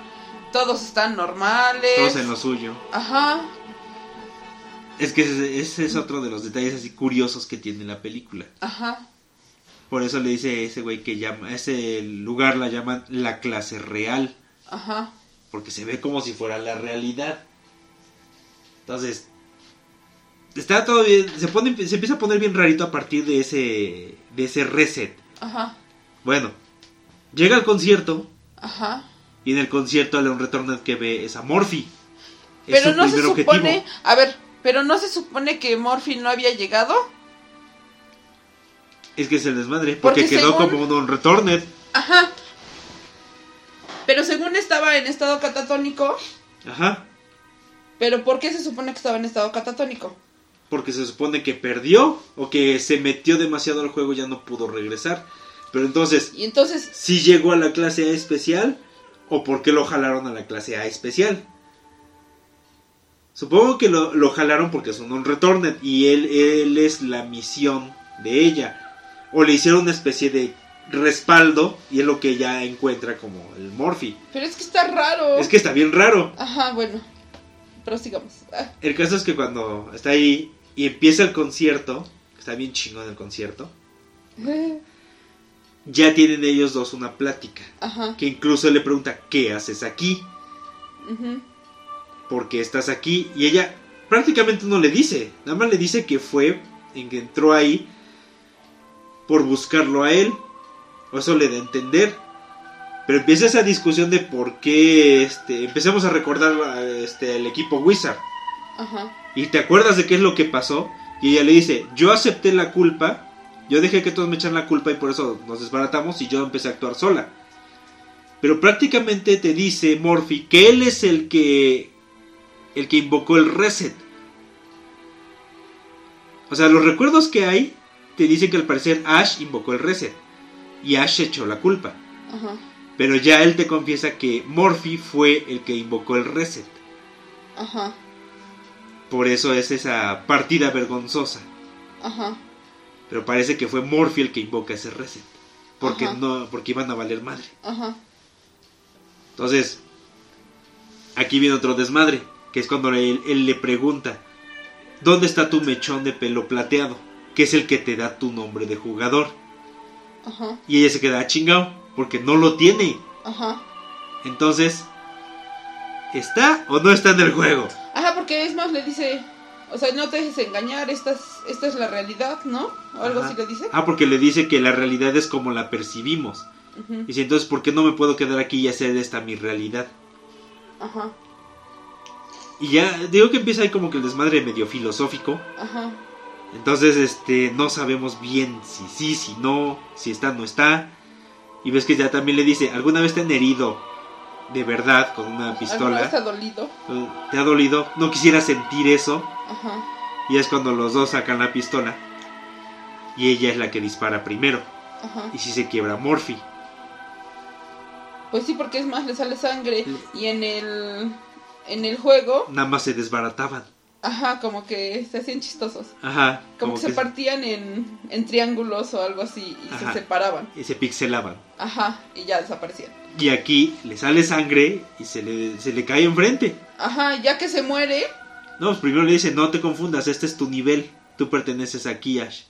Speaker 2: todos están normales.
Speaker 1: todos en lo suyo
Speaker 2: Ajá,
Speaker 1: es que ese, ese es otro de los detalles así curiosos que tiene la película
Speaker 2: ajá,
Speaker 1: por eso le dice ese güey que llama ese lugar la llaman la clase real
Speaker 2: ajá,
Speaker 1: porque se ve como si fuera la realidad. Entonces, está todo bien, se pone se empieza a poner bien rarito a partir de ese de ese reset.
Speaker 2: Ajá.
Speaker 1: Bueno, llega al concierto
Speaker 2: Ajá.
Speaker 1: y en el concierto a Leon Retorned que ve es a Morphy. Es
Speaker 2: Pero
Speaker 1: su
Speaker 2: no se supone,
Speaker 1: objetivo.
Speaker 2: a ver, pero no se supone que Morphy no había llegado.
Speaker 1: Es que es el desmadre, porque,
Speaker 2: Porque
Speaker 1: quedó
Speaker 2: según-
Speaker 1: como un Leon Retorned.
Speaker 2: Ajá. Pero según estaba en estado catatónico,
Speaker 1: Ajá.
Speaker 2: pero ¿por qué se supone que estaba en estado catatónico?
Speaker 1: Porque se supone que perdió o que se metió demasiado al juego y ya no pudo regresar. Pero entonces,
Speaker 2: Y entonces,
Speaker 1: si llegó a la clase A especial o por qué lo jalaron a la clase A especial. Supongo que lo, lo jalaron porque es un on-returned y él, él es la misión de ella. O le hicieron una especie de respaldo y es lo que ella encuentra como el Morphy.
Speaker 2: pero es que está raro.
Speaker 1: Es que está bien raro.
Speaker 2: Ajá, bueno. Prosigamos. Ah,
Speaker 1: El caso es que cuando está ahí y empieza el concierto, está bien chingón el concierto, ya tienen ellos dos una plática.
Speaker 2: Ajá.
Speaker 1: Que incluso le pregunta, ¿qué haces aquí?
Speaker 2: ujú,
Speaker 1: ¿Por qué estás aquí? Y ella prácticamente no le dice, nada más le dice que fue, en que entró ahí por buscarlo a él. O eso le da a entender. Pero empieza esa discusión de por qué este, empecemos a recordar este, el equipo Wizard.
Speaker 2: Ajá.
Speaker 1: ¿Y te acuerdas de qué es lo que pasó? Y ella le dice, yo acepté la culpa, yo dejé que todos me echaran la culpa y por eso nos desbaratamos y yo empecé a actuar sola. Pero prácticamente te dice Morphy que él es el que el que invocó el reset. O sea, los recuerdos que hay te dicen que al parecer Ash invocó el reset y Ash echó la culpa.
Speaker 2: Ajá.
Speaker 1: Pero ya él te confiesa que Morphy fue el que invocó el reset.
Speaker 2: Ajá.
Speaker 1: Por eso es esa partida vergonzosa.
Speaker 2: Ajá.
Speaker 1: Pero parece que fue Morphy el que invoca ese reset. Porque
Speaker 2: Ajá.
Speaker 1: no, porque iban a valer madre.
Speaker 2: Ajá.
Speaker 1: Entonces, aquí viene otro desmadre, que es cuando él, él le pregunta, ¿dónde está tu mechón de pelo plateado? Que es el que te da tu nombre de jugador.
Speaker 2: Ajá.
Speaker 1: Y ella se queda "Ah, chingado, porque no lo tiene.
Speaker 2: Ajá.
Speaker 1: Entonces, ¿está o no está en el juego?
Speaker 2: Ajá, porque es más le dice, o sea, no te dejes engañar, esta es, esta es la realidad, ¿no? O algo
Speaker 1: Ajá.
Speaker 2: así le dice.
Speaker 1: Ah, porque le dice que la realidad es como la percibimos.
Speaker 2: Ujú.
Speaker 1: Dice, entonces, ¿por qué no me puedo quedar aquí y hacer esta mi realidad?
Speaker 2: Ajá.
Speaker 1: Y ya, digo que empieza ahí como que el desmadre medio filosófico.
Speaker 2: Ajá.
Speaker 1: Entonces, este, no sabemos bien si sí, si no, si está, no está. Y ves que ya también le dice, ¿alguna vez te han herido de verdad con una
Speaker 2: ¿Alguna vez
Speaker 1: pistola?
Speaker 2: te ha dolido?
Speaker 1: Eh, ¿Te ha dolido? ¿No quisiera sentir eso?
Speaker 2: Ajá.
Speaker 1: Y es cuando los dos sacan la pistola. Y ella es la que dispara primero.
Speaker 2: Ajá.
Speaker 1: Y si se quiebra Morphy.
Speaker 2: Pues sí, porque es más, le sale sangre. Y en el, en el juego,
Speaker 1: Nada más se desbarataban.
Speaker 2: ajá, como que se hacían chistosos.
Speaker 1: Ajá.
Speaker 2: Como, que se partían en, en triángulos o algo así y
Speaker 1: Ajá.
Speaker 2: se separaban.
Speaker 1: Y se pixelaban.
Speaker 2: Ajá, y ya desaparecían.
Speaker 1: Y aquí le sale sangre y se le, se le cae enfrente.
Speaker 2: Ajá, ya que se muere,
Speaker 1: No, pues primero le dice, no te confundas, este es tu nivel. Tú perteneces aquí, Ash.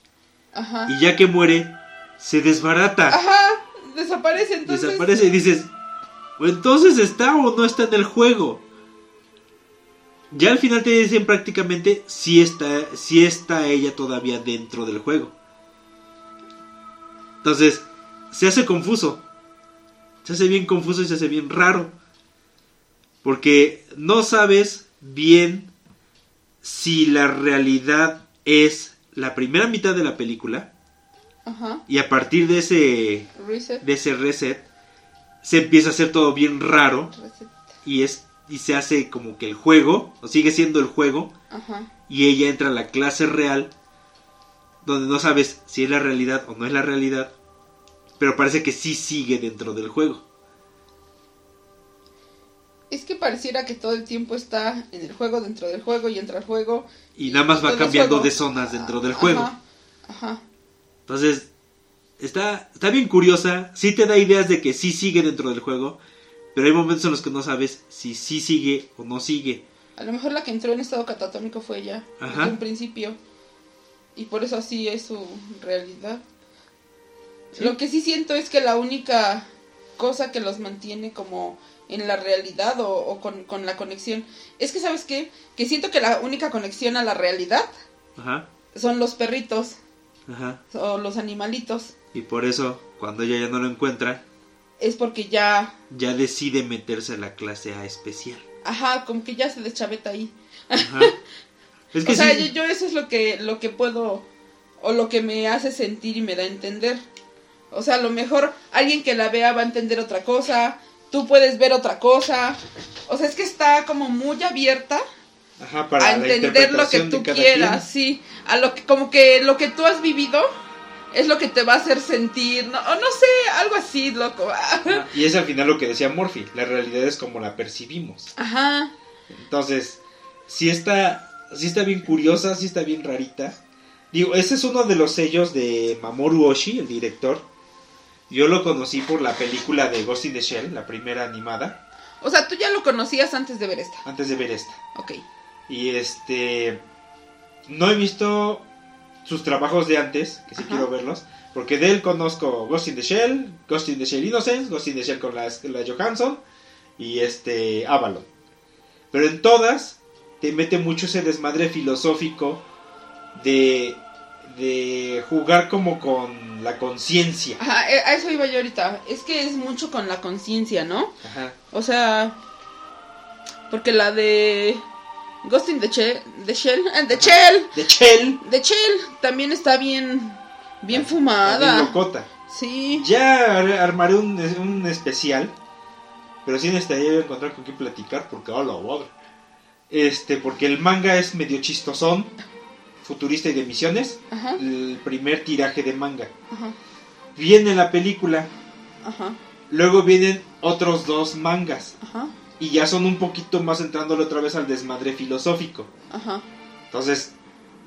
Speaker 2: Ajá.
Speaker 1: Y ya que muere, se desbarata.
Speaker 2: Ajá, desaparece entonces.
Speaker 1: Desaparece y dices, "¿O entonces está o no está en el juego. Ya al final te dicen prácticamente si está, si está ella todavía dentro del juego. Entonces, se hace confuso. Se hace bien confuso y se hace bien raro. Porque no sabes bien si la realidad es la primera mitad de la película.
Speaker 2: Ajá,
Speaker 1: Y a partir de ese
Speaker 2: reset.
Speaker 1: de ese reset se empieza a hacer todo bien raro
Speaker 2: reset.
Speaker 1: y es y se hace como que el juego o sigue siendo el juego
Speaker 2: Ajá,
Speaker 1: y ella entra a la clase real donde no sabes si es la realidad o no es la realidad pero parece que sí sigue dentro del juego
Speaker 2: es que pareciera que todo el tiempo está en el juego, dentro del juego y entra al juego.
Speaker 1: y nada más va cambiando de zonas dentro del
Speaker 2: Ajá,
Speaker 1: juego
Speaker 2: Ajá,
Speaker 1: entonces está está bien curiosa sí te da ideas de que sí sigue dentro del juego pero hay momentos en los que no sabes si sí sigue o no sigue
Speaker 2: a lo mejor la que entró en estado catatónico fue ella,
Speaker 1: Ajá.
Speaker 2: desde un principio. Y por eso así es su realidad.
Speaker 1: Sí.
Speaker 2: Lo que sí siento es que la única cosa que los mantiene como en la realidad o, o con, con la conexión. Es que, ¿sabes qué? Que siento que la única conexión a la realidad
Speaker 1: Ajá,
Speaker 2: son los perritos
Speaker 1: ajá.
Speaker 2: o los animalitos.
Speaker 1: Y por eso, cuando ella ya no lo encuentra,
Speaker 2: Es porque ya,
Speaker 1: ya decide meterse a la clase A especial.
Speaker 2: ajá, como que ya se deschaveta ahí.
Speaker 1: Ajá. Es que
Speaker 2: o sea,
Speaker 1: sí,
Speaker 2: yo, yo eso es lo que, lo que puedo, o lo que me hace sentir y me da a entender. O sea, a lo mejor alguien que la vea va a entender otra cosa, tú puedes ver otra cosa. O sea, es que está como muy abierta
Speaker 1: ajá, para
Speaker 2: a entender lo que tú quieras,
Speaker 1: quien.
Speaker 2: sí. A lo que, como que lo que tú has vivido es lo que te va a hacer sentir, no, o no sé, algo así, loco.
Speaker 1: Ajá, Y es al final lo que decía Morphy, la realidad es como la percibimos.
Speaker 2: Ajá,
Speaker 1: Entonces, sí está, sí está bien curiosa, sí está bien rarita. Digo, ese es uno de los sellos de Mamoru Oshii, el director. Yo lo conocí por la película de Ghost in the Shell, la primera animada,
Speaker 2: o sea, tú ya lo conocías antes de ver esta.
Speaker 1: antes de ver esta.
Speaker 2: Ok,
Speaker 1: Y este. No he visto sus trabajos de antes, que sí
Speaker 2: Ajá.
Speaker 1: quiero verlos. Porque de él conozco Ghost in the Shell, Ghost in the Shell Innocence, Ghost in the Shell con la, la Johansson y este Avalon. Pero en todas te mete mucho ese desmadre filosófico de, de jugar como con la conciencia.
Speaker 2: Ajá, eh, a eso iba yo ahorita. Es que es mucho con la conciencia, ¿no?
Speaker 1: Ajá.
Speaker 2: O sea, porque la de Ghost in the, Shell, the Shell, eh, the. Shell,
Speaker 1: De Shell.
Speaker 2: the Shell también está bien, bien
Speaker 1: Bien
Speaker 2: fumada.
Speaker 1: locota.
Speaker 2: Sí.
Speaker 1: Ya ar- armaré un, un especial. Pero sí necesitaría encontrar con quién platicar porque oh, la madre. Este, porque el manga es medio chistosón, futurista y de misiones.
Speaker 2: Ajá,
Speaker 1: El primer tiraje de manga.
Speaker 2: ajá,
Speaker 1: Viene la película.
Speaker 2: ajá,
Speaker 1: Luego vienen otros dos mangas.
Speaker 2: ajá,
Speaker 1: Y ya son un poquito más entrándole otra vez al desmadre filosófico.
Speaker 2: ajá.
Speaker 1: Entonces,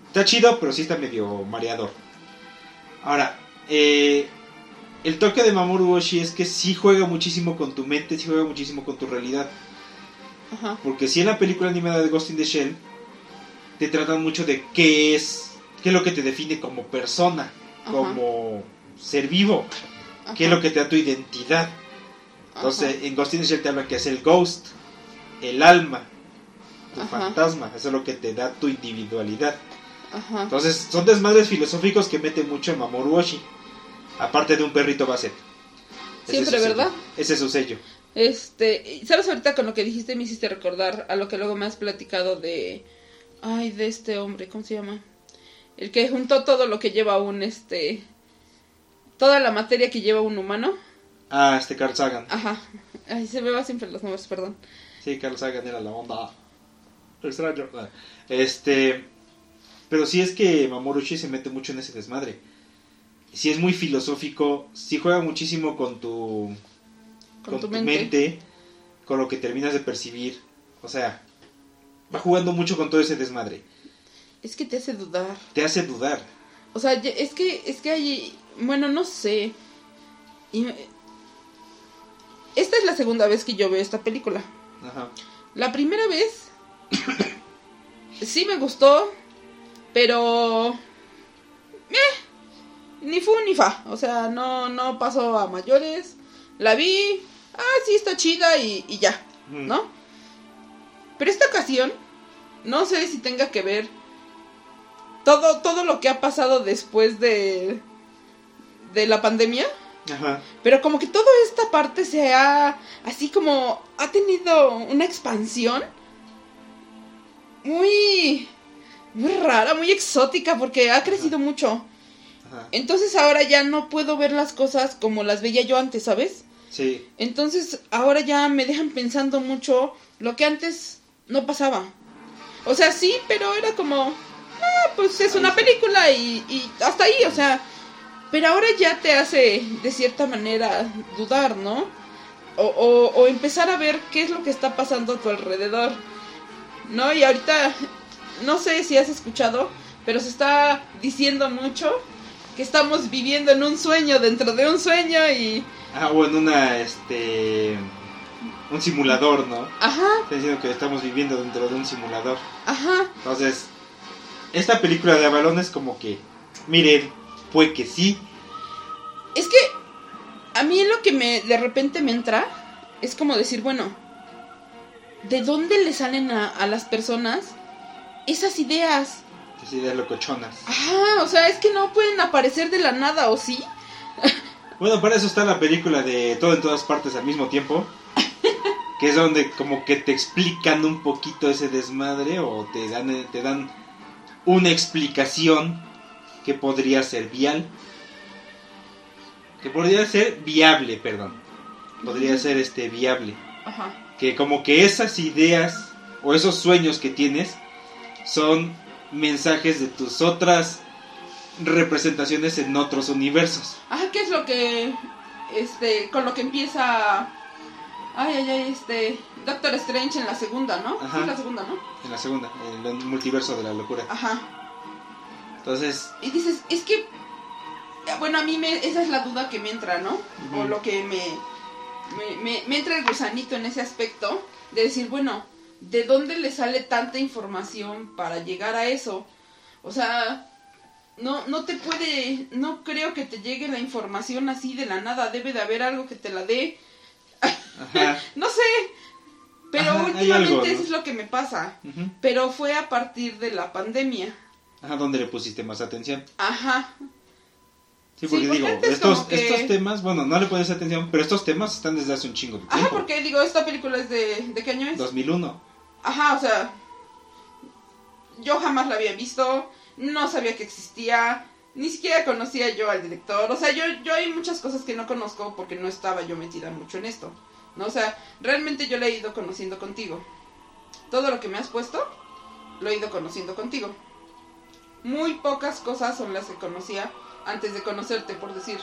Speaker 1: está chido, pero sí está medio mareador. Ahora, eh, el toque de Mamoru Oshii es que sí juega muchísimo con tu mente, sí juega muchísimo con tu realidad.
Speaker 2: Ajá,
Speaker 1: Porque si en la película animada de Ghost in the Shell te tratan mucho de qué es, qué es lo que te define como persona,
Speaker 2: Ajá.
Speaker 1: como ser vivo,
Speaker 2: ajá,
Speaker 1: qué es lo que te da tu identidad. Entonces,
Speaker 2: ajá,
Speaker 1: en Ghost in the Shell te habla que es el ghost, el alma, tu fantasma, eso es lo que te da tu individualidad.
Speaker 2: ajá.
Speaker 1: Entonces, son desmadres filosóficos que mete mucho en Mamoru Oshii. Aparte de un perrito Basset.
Speaker 2: Siempre,
Speaker 1: es.
Speaker 2: ¿verdad?
Speaker 1: Ese es su sello.
Speaker 2: Este, ¿sabes ahorita con lo que dijiste me hiciste recordar a lo que luego me has platicado de ay, de este hombre, ¿cómo se llama? El que juntó todo lo que lleva un este toda la materia que lleva un humano.
Speaker 1: Ah, este Carl Sagan.
Speaker 2: Ajá. Ay, se me va siempre los nombres, perdón.
Speaker 1: Sí, Carl Sagan era la onda. Extraño. Ah, Este. Pero sí es que Mamoru Oshii se mete mucho en ese desmadre. Sí es muy filosófico. Sí juega muchísimo con tu.
Speaker 2: Con, tu, mente.
Speaker 1: Con lo que terminas de percibir. O sea. Va jugando mucho con todo ese desmadre.
Speaker 2: Es que te hace dudar.
Speaker 1: Te hace dudar.
Speaker 2: O sea, es que es que hay bueno, no sé. Esta es la segunda vez que yo veo esta película.
Speaker 1: Ajá.
Speaker 2: La primera vez sí me gustó, pero eh, ni fu ni fa, o sea, no no pasó a mayores. La vi, ah, sí está chida y, y ya,
Speaker 1: Mm.
Speaker 2: ¿no? Pero esta ocasión no sé si tenga que ver todo todo lo que ha pasado después de de la pandemia.
Speaker 1: Ajá.
Speaker 2: Pero como que toda esta parte se ha, así como, ha tenido una expansión muy, muy rara, muy exótica, porque ha crecido mucho.
Speaker 1: Ajá.
Speaker 2: Entonces ahora ya no puedo ver las cosas como las veía yo antes, ¿sabes?
Speaker 1: Sí.
Speaker 2: Entonces ahora ya me dejan pensando mucho lo que antes no pasaba. O sea, sí, pero era como, ah, pues es una película y, y hasta ahí, o sea. Pero ahora ya te hace, de cierta manera, dudar, ¿no? O, o, o empezar a ver qué es lo que está pasando a tu alrededor. ¿No? Y ahorita, no sé si has escuchado, pero se está diciendo mucho que estamos viviendo en un sueño dentro de un sueño y...
Speaker 1: Ah, o una, este... Un simulador, ¿no?
Speaker 2: Ajá,
Speaker 1: Está diciendo que estamos viviendo dentro de un simulador.
Speaker 2: ajá.
Speaker 1: Entonces, esta película de Avalon es como que... Miren, fue que sí.
Speaker 2: Es que a mí lo que me de repente me entra es como decir, bueno, ¿de dónde le salen a, a las personas esas ideas?
Speaker 1: Esas ideas locochonas.
Speaker 2: Ah, o sea, es que no pueden aparecer de la nada, ¿o sí?
Speaker 1: Bueno, para eso está la película de Todo en todas partes al mismo tiempo. Que es donde como que te explican un poquito ese desmadre o te dan, te dan una explicación que podría ser vial. Que podría ser viable, perdón. Podría ser este viable.
Speaker 2: Ajá.
Speaker 1: Que como que esas ideas o esos sueños que tienes son mensajes de tus otras representaciones en otros universos.
Speaker 2: Ajá, ¿qué es lo que, este, con lo que empieza, ay, ay, ay, este, Doctor Strange en la segunda, ¿no?
Speaker 1: Ajá.
Speaker 2: Sí, la segunda, ¿no?
Speaker 1: En la segunda, en el multiverso de la locura.
Speaker 2: Ajá.
Speaker 1: Entonces,
Speaker 2: Y dices, es que, bueno, a mí me, esa es la duda que me entra, ¿no? O lo que me, me, me, me entra el gusanito en ese aspecto, de decir, bueno, ¿de dónde le sale tanta información para llegar a eso? O sea, no, no te puede, no creo que te llegue la información así de la nada, debe de haber algo que te la dé,
Speaker 1: ajá.
Speaker 2: no sé, pero
Speaker 1: Ajá,
Speaker 2: últimamente
Speaker 1: algo, ¿no?
Speaker 2: eso es lo que me pasa, pero fue a partir de la pandemia,
Speaker 1: Ajá, ¿dónde le pusiste más atención?
Speaker 2: ajá.
Speaker 1: Sí,
Speaker 2: Sí,
Speaker 1: porque digo, estos,
Speaker 2: que-
Speaker 1: estos temas, bueno, no le pones atención, pero estos temas están desde hace un chingo de
Speaker 2: Ajá,
Speaker 1: tiempo.
Speaker 2: porque digo, esta película es de, ¿de qué año es?
Speaker 1: 2001.
Speaker 2: Ajá, o sea, yo jamás la había visto, no sabía que existía, ni siquiera conocía yo al director, o sea, yo, yo hay muchas cosas que no conozco porque no estaba yo metida mucho en esto, ¿no? O sea, realmente yo la he ido conociendo contigo. Todo lo que me has puesto, lo he ido conociendo contigo. Muy pocas cosas son las que conocía antes de conocerte, por decir,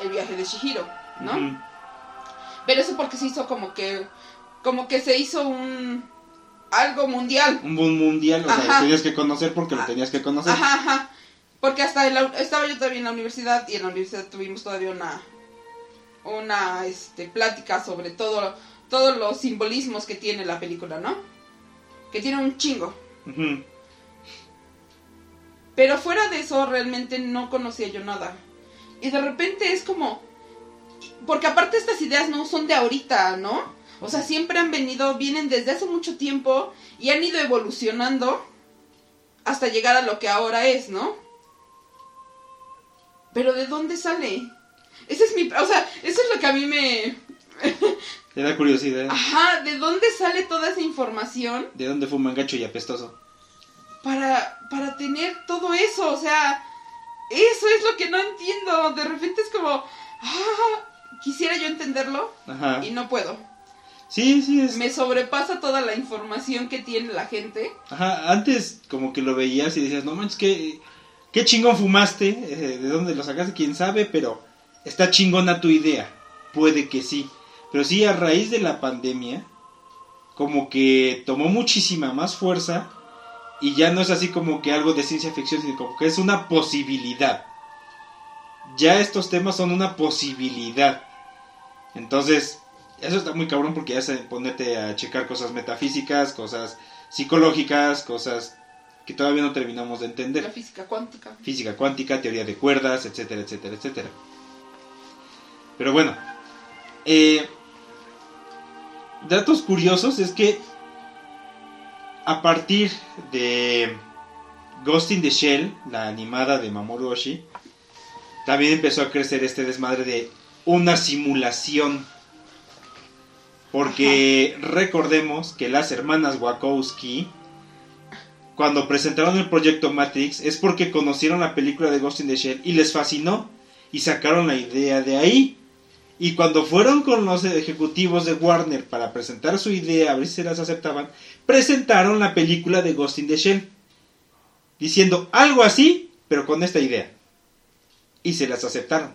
Speaker 2: el viaje de Shihiro, ¿no?
Speaker 1: Ujú.
Speaker 2: Pero eso porque se hizo como que, como que se hizo un, algo mundial.
Speaker 1: Un boom mundial, o sea,
Speaker 2: Ajá.
Speaker 1: lo tenías que conocer porque lo
Speaker 2: Ah,
Speaker 1: tenías que conocer.
Speaker 2: Ajá, ajá. Porque hasta en la- estaba yo todavía en la universidad y en la universidad tuvimos todavía una, una, este, plática sobre todo, todos los simbolismos que tiene la película, ¿no? Que tiene un chingo. Pero fuera de eso realmente no conocía yo nada. Y de repente es como... Porque aparte estas ideas no son de ahorita, ¿no? O sea, siempre han venido, vienen desde hace mucho tiempo y han ido evolucionando hasta llegar a lo que ahora es, ¿no? Pero ¿de dónde sale? Ese es mi... O sea, eso es lo que a mí me...
Speaker 1: Te da curiosidad.
Speaker 2: Ajá, ¿de dónde sale toda esa información?
Speaker 1: ¿De dónde fue un mangacho y apestoso?
Speaker 2: para, para tener todo eso, o sea, eso es lo que no entiendo. De repente es como, ah, quisiera yo entenderlo
Speaker 1: Ajá.
Speaker 2: y no puedo.
Speaker 1: Sí, sí, es.
Speaker 2: Me sobrepasa toda la información que tiene la gente.
Speaker 1: Ajá, antes como que lo veías y decías, no manches, qué, qué chingón fumaste, eh, de dónde lo sacaste, quién sabe, pero está chingona tu idea. Puede que sí. Pero sí, a raíz de la pandemia, como que tomó muchísima más fuerza y ya no es así como que algo de ciencia ficción, sino como que es una posibilidad. Ya estos temas son una posibilidad. Entonces, eso está muy cabrón porque ya se ponerte a checar cosas metafísicas, cosas psicológicas, cosas que todavía no terminamos de
Speaker 2: La
Speaker 1: entender.
Speaker 2: física cuántica.
Speaker 1: Física cuántica, teoría de cuerdas, etcétera, etcétera, etcétera. Pero bueno, eh, datos curiosos es que a partir de Ghost in the Shell, la animada de Mamoru Oshii, también empezó a crecer este desmadre de una simulación. Porque recordemos que las hermanas Wachowski, cuando presentaron el proyecto Matrix, es porque conocieron la película de Ghost in the Shell y les fascinó y sacaron la idea de ahí. Y cuando fueron con los ejecutivos de Warner para presentar su idea, a ver si se las aceptaban, presentaron la película de Ghost in the Shell. Diciendo algo así, pero con esta idea. Y se las aceptaron.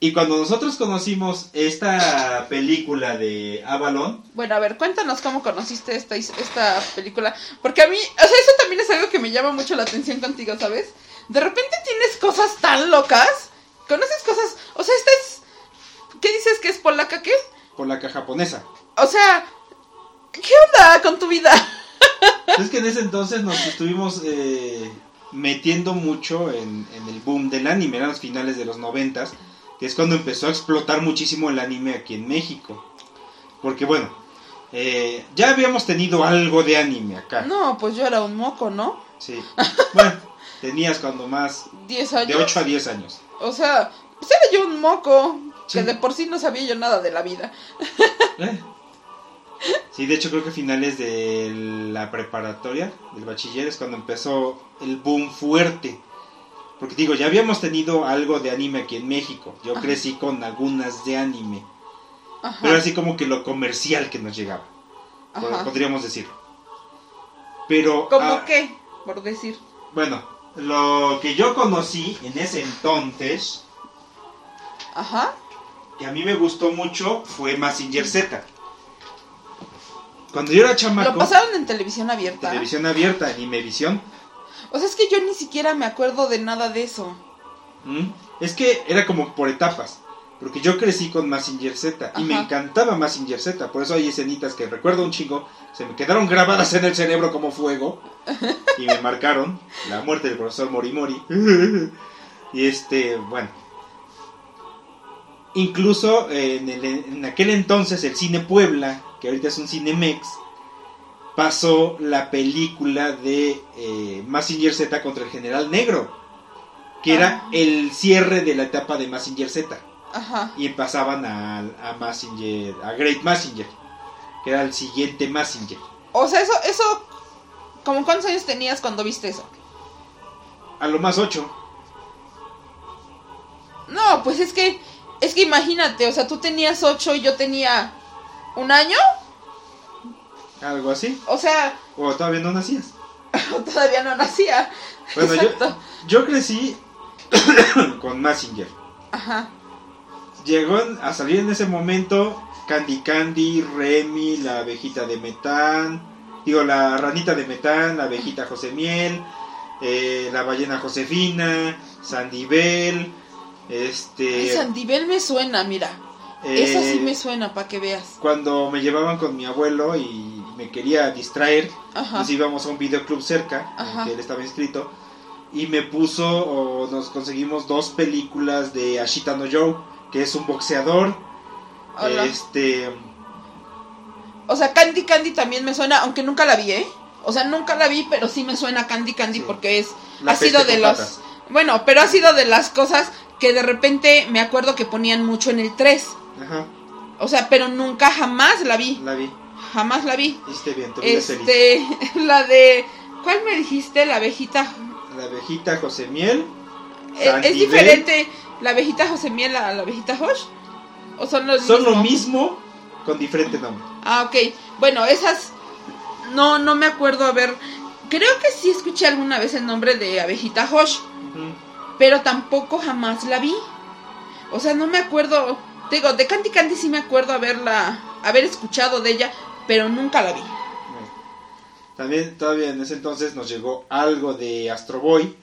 Speaker 1: Y cuando nosotros conocimos esta película de Avalon,
Speaker 2: Bueno, a ver, cuéntanos cómo conociste esta, esta película. Porque a mí, o sea, eso también es algo que me llama mucho la atención contigo, ¿sabes? De repente tienes cosas tan locas. Conoces cosas. O sea, esta es. ¿Qué dices que es polaca qué?
Speaker 1: polaca japonesa.
Speaker 2: O sea, ¿qué onda con tu vida?
Speaker 1: Es que en ese entonces nos estuvimos eh, metiendo mucho en, en el boom del anime, eran los finales de los noventas, que es cuando empezó a explotar muchísimo el anime aquí en México. Porque bueno, eh, ya habíamos tenido algo de anime acá.
Speaker 2: No, pues yo era un moco, ¿no?
Speaker 1: Sí. Bueno, tenías cuando más
Speaker 2: 10 años.
Speaker 1: de 8 a 10 años.
Speaker 2: O sea, pues era yo un moco.
Speaker 1: Sí.
Speaker 2: Que de por sí no sabía yo nada de la vida.
Speaker 1: Eh. Sí, de hecho creo que a finales de la preparatoria, del bachiller, es cuando empezó el boom fuerte. Porque digo, ya habíamos tenido algo de anime aquí en México. Yo
Speaker 2: Ajá.
Speaker 1: crecí con algunas de anime.
Speaker 2: Ajá.
Speaker 1: Pero así como que lo comercial que nos llegaba.
Speaker 2: Ajá.
Speaker 1: Podríamos decirlo. Pero...
Speaker 2: ¿Cómo
Speaker 1: ah,
Speaker 2: qué? Por decir.
Speaker 1: Bueno, lo que yo conocí en ese entonces,
Speaker 2: Ajá.
Speaker 1: que a mí me gustó mucho, fue Massinger Z. Cuando yo era chamaco,
Speaker 2: Lo pasaron en televisión abierta.
Speaker 1: televisión abierta, Animevisión,
Speaker 2: O sea, es que yo ni siquiera me acuerdo de nada de eso.
Speaker 1: ¿m? es que era como por etapas. Porque yo crecí con Massinger Z y me encantaba Massinger Z. Por eso hay escenitas que recuerdo un chingo, se me quedaron grabadas en el cerebro como fuego y me marcaron la muerte del profesor Morimori. y este, bueno. Incluso en, el- en aquel entonces el Cine Puebla, que ahorita es un Cinemex, pasó la película de eh, Massinger Z contra el General Negro, que era
Speaker 2: Ah.
Speaker 1: el cierre de la etapa de Massinger Z
Speaker 2: Ajá.
Speaker 1: y pasaban a, a Massinger, a Great Massinger, que era el siguiente Massinger.
Speaker 2: O sea, eso, eso. ¿Como cuántos años tenías cuando viste eso?
Speaker 1: A lo más 8.
Speaker 2: No, pues es que. Es que imagínate, o sea, tú tenías ocho y yo tenía. ¿Un año?
Speaker 1: Algo así.
Speaker 2: O sea,
Speaker 1: O todavía no nacías.
Speaker 2: todavía no nacía.
Speaker 1: Bueno, yo,
Speaker 2: Exacto.
Speaker 1: yo crecí con Massinger.
Speaker 2: Ajá.
Speaker 1: Llegó a salir en ese momento Candy Candy, Remy, la abejita de Metán, digo, la ranita de Metán, la abejita José Miel, eh, la ballena Josefina, Sandy Bell, este...
Speaker 2: Sandibel me suena, mira.
Speaker 1: eh,
Speaker 2: Esa sí me suena, para que veas.
Speaker 1: Cuando me llevaban con mi abuelo y me quería distraer,
Speaker 2: Ajá.
Speaker 1: nos íbamos a un videoclub cerca, en
Speaker 2: Ajá.
Speaker 1: que él estaba inscrito, y me puso, o nos conseguimos dos películas de Ashita no Joe, que es un boxeador,
Speaker 2: Hola.
Speaker 1: este...
Speaker 2: O sea, Candy Candy también me suena, aunque nunca la vi, ¿eh? O sea, nunca la vi, pero sí me suena Candy Candy
Speaker 1: Sí.
Speaker 2: porque es.
Speaker 1: La
Speaker 2: ha sido de los.
Speaker 1: patas.
Speaker 2: Bueno, pero ha sido de las cosas que de repente me acuerdo que ponían mucho en el 3.
Speaker 1: Ajá,
Speaker 2: O sea, pero nunca jamás la vi.
Speaker 1: la vi.
Speaker 2: Jamás la vi.
Speaker 1: Hiciste bien, ves feliz.
Speaker 2: Este, la de. ¿Cuál me dijiste? La abejita.
Speaker 1: La abejita José Miel.
Speaker 2: Eh, Es, diferente la abejita José Miel a la abejita Hosh. ¿O son los
Speaker 1: Son lo mismo con diferente nombre.
Speaker 2: Ah, ok. Bueno, esas no, no me acuerdo haber. Creo que sí escuché alguna vez el nombre de abejita
Speaker 1: Ujú.
Speaker 2: pero tampoco jamás la vi. O sea, no me acuerdo. te Digo, de Candy Candy sí me acuerdo haberla, haber escuchado de ella, pero nunca la vi.
Speaker 1: También todavía en ese entonces nos llegó algo de Astro Boy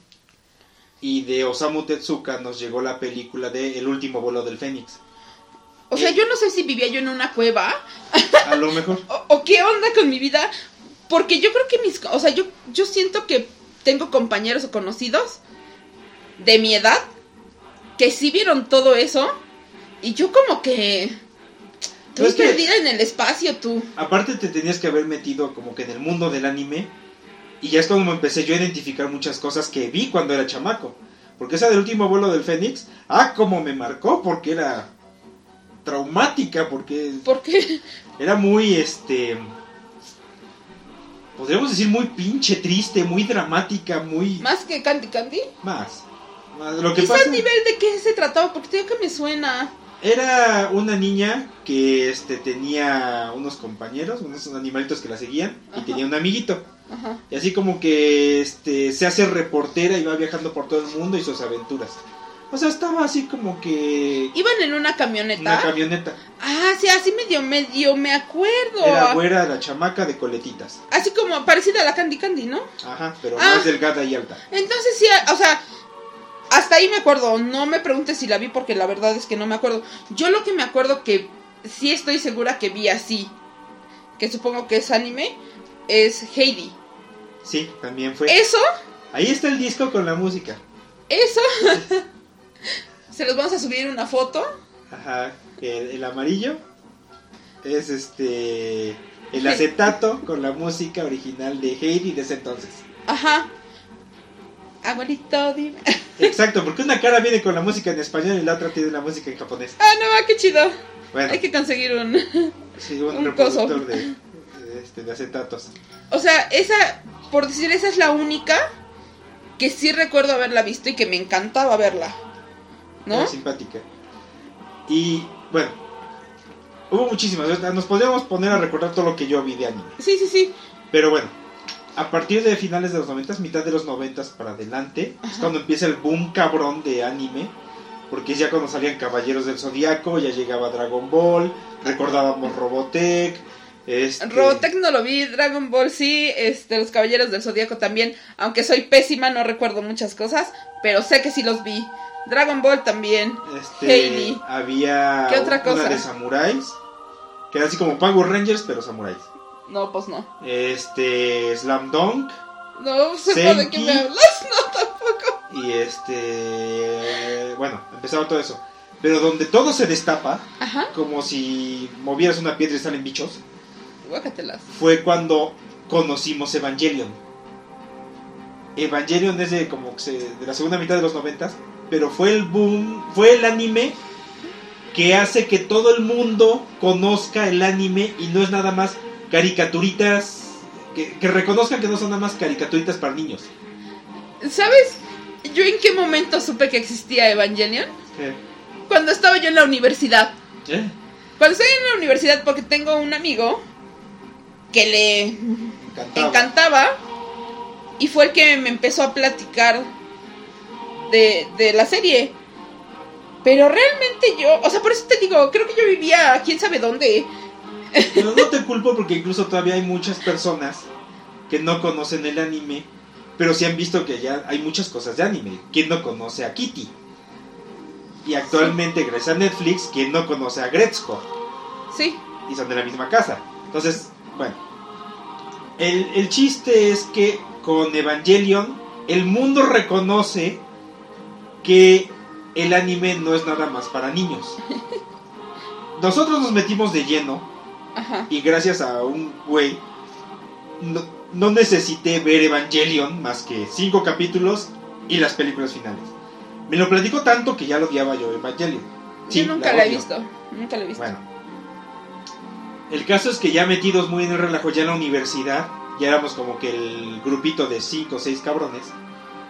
Speaker 1: y de Osamu Tezuka nos llegó la película de El último vuelo del Fénix.
Speaker 2: O sea,
Speaker 1: Eh.
Speaker 2: yo no sé si vivía yo en una cueva
Speaker 1: A lo mejor.
Speaker 2: o, o qué onda con mi vida, porque yo creo que mis, o sea, yo yo siento que tengo compañeros o conocidos de mi edad que sí vieron todo eso y yo como que estoy
Speaker 1: es que-
Speaker 2: perdida en el espacio tú.
Speaker 1: Aparte te tenías que haber metido como que en el mundo del anime y ya es como empecé yo a identificar muchas cosas que vi cuando era chamaco. Porque esa del último vuelo del Fénix, ah, como me marcó porque era traumática, porque
Speaker 2: Porque
Speaker 1: era muy, este, podríamos decir muy pinche triste, muy dramática, muy
Speaker 2: más que Candy Candy.
Speaker 1: más. más. Lo que
Speaker 2: ¿Y
Speaker 1: pasa
Speaker 2: a nivel de qué se trataba? Porque te digo que me suena.
Speaker 1: Era una niña que este tenía unos compañeros, unos animalitos que la seguían y tenía un amiguito.
Speaker 2: Ajá.
Speaker 1: Y así como que este se hace reportera y va viajando por todo el mundo y sus aventuras. O sea, estaba así como que
Speaker 2: Iban en una camioneta.
Speaker 1: una camioneta.
Speaker 2: Ah, sí, así medio, medio, me acuerdo.
Speaker 1: Era güera la chamaca de coletitas.
Speaker 2: Así como parecida a la Candy Candy, ¿no?
Speaker 1: Ajá, pero
Speaker 2: Ah.
Speaker 1: más delgada y alta.
Speaker 2: Entonces sí, o sea, hasta ahí me acuerdo. No me preguntes si la vi porque la verdad es que no me acuerdo. Yo lo que me acuerdo que sí estoy segura que vi así, que supongo que es anime, es Heidi.
Speaker 1: Sí, también fue.
Speaker 2: Eso,
Speaker 1: Ahí está el disco con la música.
Speaker 2: eso. Se los vamos a subir una foto.
Speaker 1: Ajá, que el, el amarillo es este el acetato con la música original de Heidi de ese entonces.
Speaker 2: Ajá. Abuelito, dime.
Speaker 1: Exacto, porque una cara viene con la música en español y la otra tiene la música en japonés.
Speaker 2: Ah, no, qué chido.
Speaker 1: Bueno,
Speaker 2: Hay que conseguir un...
Speaker 1: sí, un,
Speaker 2: un
Speaker 1: reproductor de, de, este, de acetatos.
Speaker 2: O sea, esa, por decir, esa es la única que sí recuerdo haberla visto y que me encantaba verla. ¿No?
Speaker 1: Muy simpática. Y bueno, hubo muchísimas. Nos podríamos poner a recordar todo lo que yo vi de anime.
Speaker 2: Sí, sí, sí.
Speaker 1: Pero bueno, a partir de finales de los 90, mitad de los 90 para adelante, es cuando empieza el boom cabrón de anime. Porque es ya cuando salían Caballeros del Zodiaco, ya llegaba Dragon Ball, recordábamos Robotech. Este...
Speaker 2: Robotech no lo vi, Dragon Ball sí, este, los Caballeros del Zodíaco también, aunque soy pésima, no recuerdo muchas cosas, pero sé que sí los vi. Dragon Ball también.
Speaker 1: Este,
Speaker 2: Hailey.
Speaker 1: Había
Speaker 2: ¿Qué otra
Speaker 1: una
Speaker 2: cosa?
Speaker 1: de samuráis, que era así como Power Rangers, pero samuráis.
Speaker 2: No, pues no.
Speaker 1: Este, Slam Dunk.
Speaker 2: No sé de qué me hablas, no tampoco.
Speaker 1: Y este. Bueno, empezaba todo eso. Pero donde todo se destapa,
Speaker 2: Ajá,
Speaker 1: como si movieras una piedra y salen bichos,
Speaker 2: guácatelas.
Speaker 1: fue cuando conocimos Evangelion. Evangelion es de como que se- de la segunda mitad de los noventas, pero fue el boom, fue el anime que hace que todo el mundo conozca el anime y no es nada más caricaturitas, que, que reconozcan que no son nada más caricaturitas para niños.
Speaker 2: ¿Sabes yo en qué momento supe que existía Evangelion? Cuando estaba yo en la universidad. Cuando estoy en la universidad, porque tengo un amigo que le
Speaker 1: Encantaba.
Speaker 2: encantaba y fue el que me empezó a platicar de, de la serie. Pero realmente yo, o sea, por eso te digo, creo que yo vivía quién sabe dónde.
Speaker 1: Pero no te culpo porque incluso todavía hay muchas personas que no conocen el anime, pero sí han visto que ya hay muchas cosas de anime. ¿Quién no conoce a Kitty? Y actualmente, gracias a Netflix, ¿quién no conoce a Gretzko?
Speaker 2: Sí,
Speaker 1: Y son de la misma casa. Entonces, bueno. El, el chiste es que con Evangelion, el mundo reconoce que el anime no es nada más para niños. Nosotros nos metimos de lleno
Speaker 2: ajá.
Speaker 1: y gracias a un güey no, no necesité ver Evangelion más que cinco capítulos y las películas finales. Me lo platicó tanto que ya lo odiaba yo Evangelion. Sí,
Speaker 2: yo nunca la, he visto, nunca la he visto.
Speaker 1: Bueno. El caso es que ya metidos muy en el relajo ya en la universidad, ya éramos como que el grupito de cinco o seis cabrones.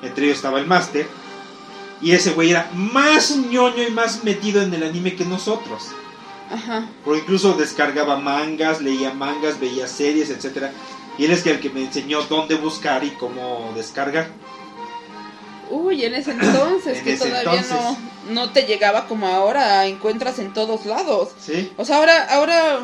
Speaker 1: Entre ellos estaba el máster. Y ese güey era más ñoño y más metido en el anime que nosotros.
Speaker 2: Ajá.
Speaker 1: Porque incluso descargaba mangas, leía mangas, veía series, etcétera. Y él es el que me enseñó dónde buscar y cómo descargar.
Speaker 2: Uy, en ese entonces,
Speaker 1: En
Speaker 2: que
Speaker 1: ese
Speaker 2: todavía
Speaker 1: entonces.
Speaker 2: no, no te llegaba como ahora, encuentras en todos lados.
Speaker 1: ¿Sí?
Speaker 2: O sea, ahora, ahora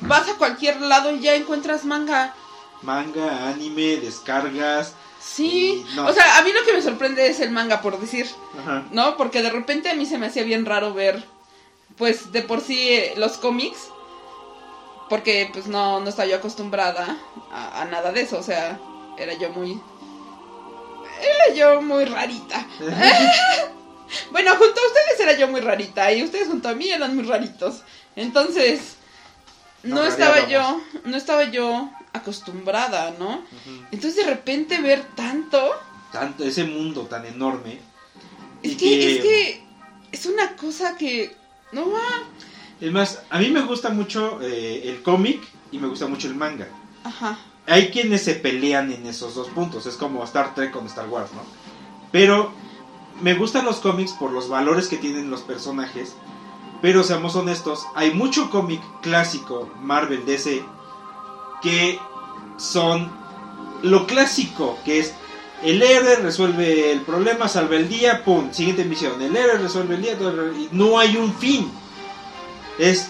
Speaker 2: vas a cualquier lado y ya encuentras manga.
Speaker 1: Manga, anime, descargas.
Speaker 2: Sí,
Speaker 1: Y no.
Speaker 2: o sea, a mí lo que me sorprende es el manga, por decir,
Speaker 1: Ajá.
Speaker 2: ¿no? Porque de repente a mí se me hacía bien raro ver, pues, de por sí eh, los cómics, porque pues no, no estaba yo acostumbrada a, a nada de eso, o sea, era yo muy... Era yo muy rarita. Bueno, junto a ustedes era yo muy rarita y ustedes junto a mí eran muy raritos. Entonces, no estaba yo, no estaba yo acostumbrada, ¿no? Entonces de repente ver tanto,
Speaker 1: Tanto, ese mundo tan enorme.
Speaker 2: es que, es que es una cosa que no va.
Speaker 1: Es más, a mí me gusta mucho eh, el cómic y me gusta mucho el manga.
Speaker 2: Ajá.
Speaker 1: Hay quienes se pelean en esos dos puntos, es como Star Trek con Star Wars, ¿no? Pero me gustan los cómics por los valores que tienen los personajes, pero seamos honestos, hay mucho cómic clásico, Marvel, DC, que son lo clásico, que es el héroe resuelve el problema, salva el día, pum, siguiente misión, el héroe resuelve el día, todo- y no hay un fin. Es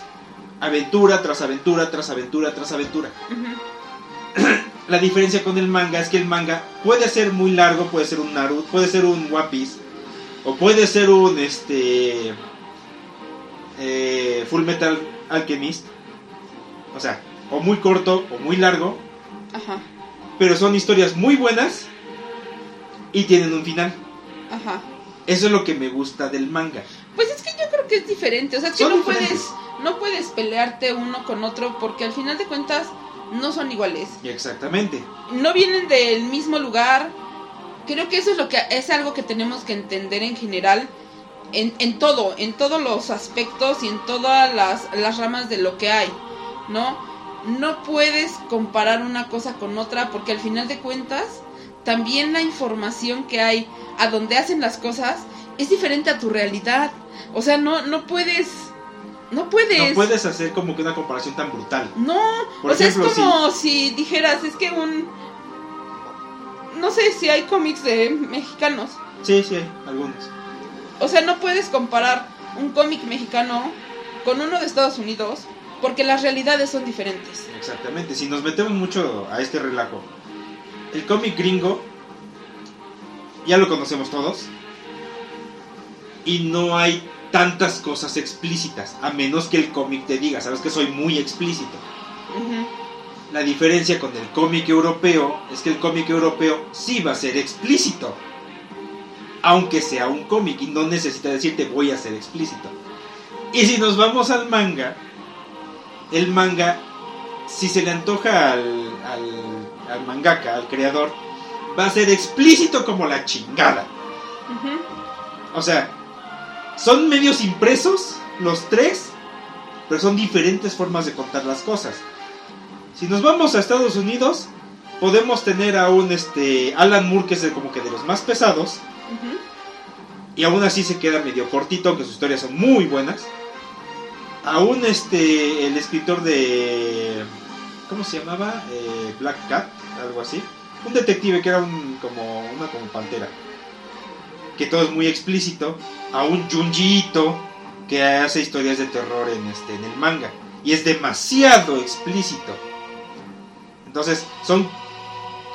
Speaker 1: aventura tras aventura, tras aventura, tras aventura. La diferencia con el manga es que el manga puede ser muy largo, puede ser un Naruto, puede ser un One Piece, o puede ser un este eh, Full Metal Alchemist, o sea, o muy corto o muy largo,
Speaker 2: Ajá.
Speaker 1: pero son historias muy buenas y tienen un final.
Speaker 2: Ajá.
Speaker 1: Eso es lo que me gusta del manga.
Speaker 2: Pues es que yo creo que es diferente, o sea, es que no
Speaker 1: diferentes.
Speaker 2: puedes no puedes pelearte uno con otro porque al final de cuentas no son iguales.
Speaker 1: Exactamente.
Speaker 2: No vienen del mismo lugar. Creo que eso es lo que es algo que tenemos que entender en general en, en todo, en todos los aspectos y en todas las, las ramas de lo que hay, ¿no? No puedes comparar una cosa con otra porque al final de cuentas también la información que hay a donde hacen las cosas es diferente a tu realidad. O sea, no, no puedes no puedes.
Speaker 1: No puedes hacer como que una comparación tan brutal.
Speaker 2: No,
Speaker 1: Por
Speaker 2: o sea, es como si dijeras, es que un... No sé si hay cómics de mexicanos.
Speaker 1: Sí, sí, hay algunos.
Speaker 2: O sea, no puedes comparar un cómic mexicano con uno de Estados Unidos porque las realidades son diferentes.
Speaker 1: Exactamente. Si nos metemos mucho a este relajo, el cómic gringo ya lo conocemos todos y no hay tantas cosas explícitas, a menos que el cómic te diga, sabes que soy muy explícito. La diferencia con el cómic europeo es que el cómic europeo sí va a ser explícito. Aunque sea un cómic y no necesita decirte voy a ser explícito. Y si nos vamos al manga, el manga, si se le antoja al, al, al mangaka, al creador, va a ser explícito como la chingada. O sea, son medios impresos, los tres, pero son diferentes formas de contar las cosas. Si nos vamos a Estados Unidos, podemos tener a un este Alan Moore que es como que de los más pesados y aún así se queda medio cortito, aunque sus historias son muy buenas. Aún este el escritor de ¿cómo se llamaba? Eh, Black Cat, algo así. Un detective que era un como una como pantera. Que todo es muy explícito. A un Junjiito que hace historias de terror en este en el manga y es demasiado explícito. Entonces, son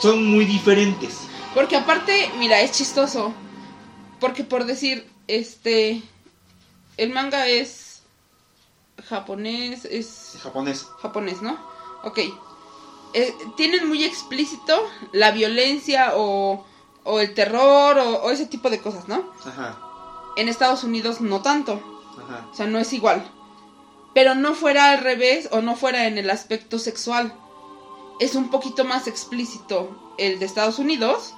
Speaker 1: son muy diferentes.
Speaker 2: Porque aparte, mira, es chistoso. Porque por decir, este, el manga es japonés, es
Speaker 1: Japonés.
Speaker 2: japonés, ¿no? Ok. Eh, tienen muy explícito la violencia o, o el terror o, o ese tipo de cosas, ¿no?
Speaker 1: Ajá.
Speaker 2: En Estados Unidos no tanto.
Speaker 1: Ajá.
Speaker 2: O sea, no es igual. Pero no fuera al revés o no fuera en el aspecto sexual. Es un poquito más explícito el de Estados Unidos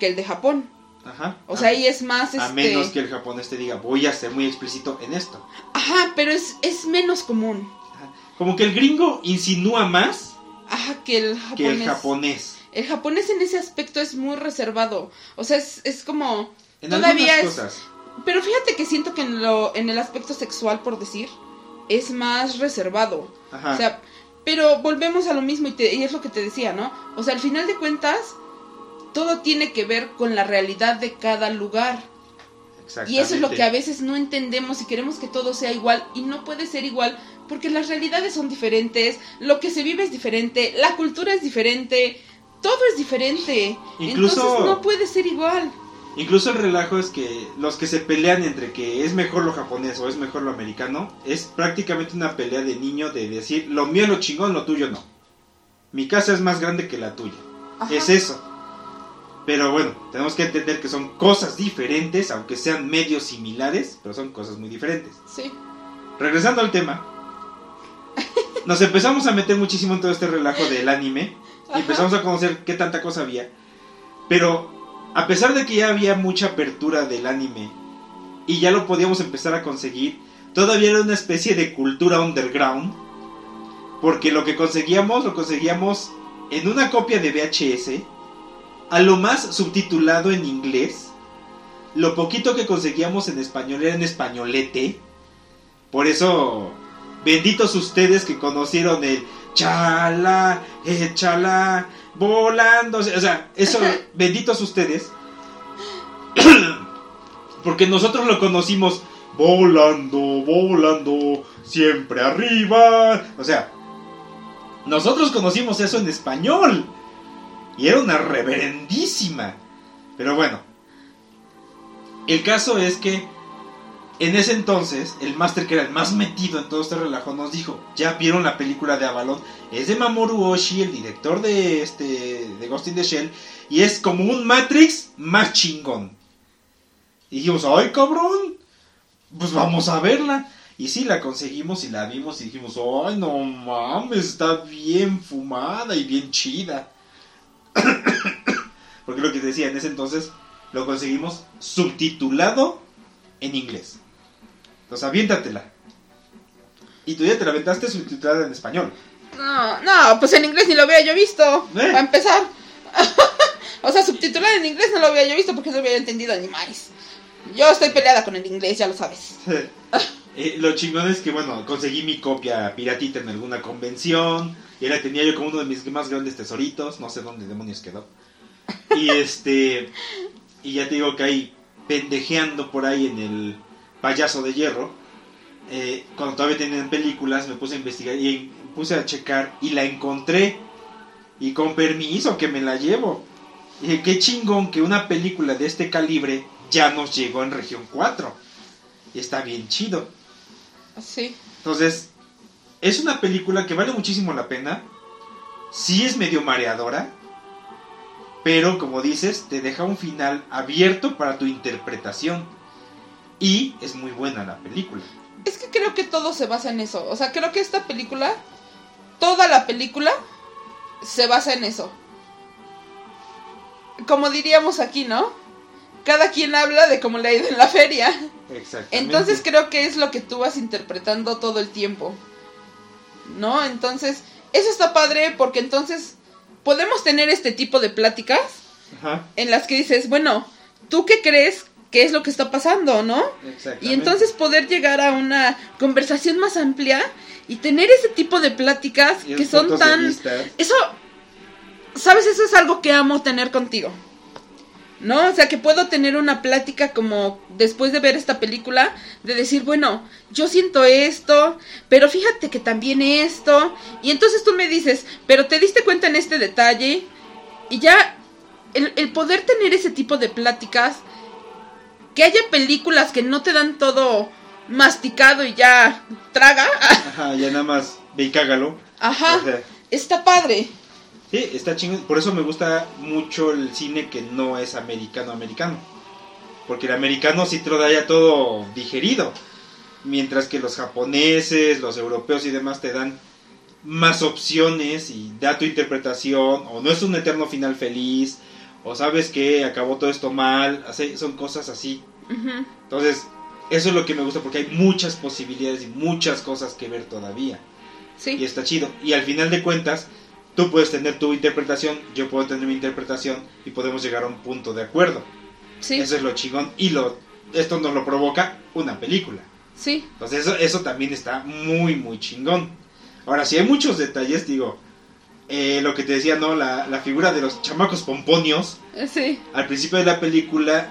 Speaker 2: que el de Japón.
Speaker 1: Ajá.
Speaker 2: O sea, ahí es más
Speaker 1: A
Speaker 2: este.
Speaker 1: menos que el japonés te diga, voy a ser muy explícito en esto.
Speaker 2: Ajá, pero es, es menos común.
Speaker 1: Ajá. Como que el gringo insinúa más
Speaker 2: Ajá, que el
Speaker 1: que
Speaker 2: japonés.
Speaker 1: el japonés.
Speaker 2: El japonés en ese aspecto es muy reservado. O sea, es, es como.
Speaker 1: En
Speaker 2: Todavía es-
Speaker 1: cosas.
Speaker 2: Pero fíjate que siento que en, lo, en el aspecto sexual, por decir, es más reservado.
Speaker 1: Ajá.
Speaker 2: O sea, pero volvemos a lo mismo y, te- y es lo que te decía, ¿no? O sea, al final de cuentas, todo tiene que ver con la realidad de cada lugar. Y eso es lo que a veces no entendemos y queremos que todo sea igual y no puede ser igual porque las realidades son diferentes, lo que se vive es diferente, la cultura es diferente, todo es diferente.
Speaker 1: Incluso-
Speaker 2: Entonces no puede ser igual.
Speaker 1: Incluso el relajo es que los que se pelean entre que es mejor lo japonés o es mejor lo americano, es prácticamente una pelea de niño de decir, lo mío es lo chingón, lo tuyo no. Mi casa es más grande que la tuya.
Speaker 2: Ajá.
Speaker 1: Es eso. Pero bueno, tenemos que entender que son cosas diferentes, aunque sean medios similares, pero son cosas muy diferentes.
Speaker 2: Sí.
Speaker 1: Regresando al tema, nos empezamos a meter muchísimo en todo este relajo del anime y empezamos a conocer qué tanta cosa había. Pero a pesar de que ya había mucha apertura del anime y ya lo podíamos empezar a conseguir, todavía era una especie de cultura underground. Porque lo que conseguíamos, lo conseguíamos en una copia de VHS, a lo más subtitulado en inglés. Lo poquito que conseguíamos en español era en españolete. Por eso, benditos ustedes que conocieron el chala, échala, volando. O sea, eso, benditos ustedes. Porque nosotros lo conocimos volando, volando, siempre arriba. O sea, nosotros conocimos eso en español. Y era una reverendísima. Pero bueno. El caso es que en ese entonces, el máster que era el más metido en todo este relajo nos dijo, ya vieron la película de Avalon, es de Mamoru Oshii, el director de este de Ghost in the Shell, y es como un Matrix más chingón. Y dijimos, ay cabrón, pues vamos a verla. Y sí, la conseguimos y la vimos y dijimos, ay, no mames, está bien fumada y bien chida. Porque lo que decía, en ese entonces lo conseguimos subtitulado en inglés. Entonces, aviéntatela. Y tú ya te la aventaste subtitulada en español.
Speaker 2: No, no, pues en inglés ni lo había yo visto.
Speaker 1: ¿Eh?
Speaker 2: Para empezar. o sea, subtitular en inglés no lo había yo visto porque no había entendido ni más. Yo estoy peleada con el inglés, ya lo sabes.
Speaker 1: Eh, lo chingón es que, bueno, conseguí mi copia piratita en alguna convención. Y la tenía yo como uno de mis más grandes tesoritos. No sé dónde demonios quedó. Y este. Y ya te digo que ahí, pendejeando por ahí en el payaso de hierro. eh, cuando todavía tenían películas, me puse a investigar y puse a checar. Y la encontré. Y con permiso, que me la llevo. Y dije, qué chingón que una película de este calibre ya nos llegó en región 4. Y está bien chido.
Speaker 2: Sí.
Speaker 1: Entonces, es una película que vale muchísimo la pena. Sí es medio mareadora. Pero como dices, te deja un final abierto para tu interpretación. Y es muy buena la película.
Speaker 2: Es que creo que todo se basa en eso. O sea, creo que esta película, toda la película, se basa en eso. Como diríamos aquí, ¿no? Cada quien habla de cómo le ha ido en la feria.
Speaker 1: Exactamente.
Speaker 2: Entonces creo que es lo que tú vas interpretando todo el tiempo. ¿No? Entonces, eso está padre porque entonces podemos tener este tipo de pláticas
Speaker 1: Ajá,
Speaker 2: en las que dices, bueno, ¿tú qué crees que es lo que está pasando, no? Y entonces poder llegar a una conversación más amplia y tener ese tipo de pláticas que son tan... Eso, ¿sabes? Eso es algo que amo tener contigo. ¿No? O sea, que puedo tener una plática como después de ver esta película, de decir, bueno, yo siento esto, pero fíjate que también esto. Y entonces tú me dices, pero te diste cuenta en este detalle. Y ya, el, el poder tener ese tipo de pláticas, que haya películas que no te dan todo masticado y ya traga.
Speaker 1: Ajá, ya nada más ve y cágalo.
Speaker 2: Ajá,
Speaker 1: O sea,
Speaker 2: está padre.
Speaker 1: Sí, está chingón. Por eso me gusta mucho el cine que no es americano-americano. Porque el americano sí te lo da ya todo digerido. Mientras que los japoneses, los europeos y demás te dan más opciones y da tu interpretación. O no es un eterno final feliz. O sabes que acabó todo esto mal. así- Son cosas así.
Speaker 2: Ujú,
Speaker 1: Entonces, eso es lo que me gusta porque hay muchas posibilidades y muchas cosas que ver todavía y
Speaker 2: Sí,
Speaker 1: está chido. Y al final de cuentas, tú puedes tener tu interpretación, yo puedo tener mi interpretación y podemos llegar a un punto de acuerdo.
Speaker 2: sí,
Speaker 1: Eso es lo chingón y lo esto nos lo provoca una película.
Speaker 2: sí.
Speaker 1: Entonces eso, eso también está muy, muy chingón. Ahora, si hay muchos detalles, digo, eh, lo que te decía, ¿no? La, la figura de los chamacos pomponios,
Speaker 2: Sí,
Speaker 1: al principio de la película,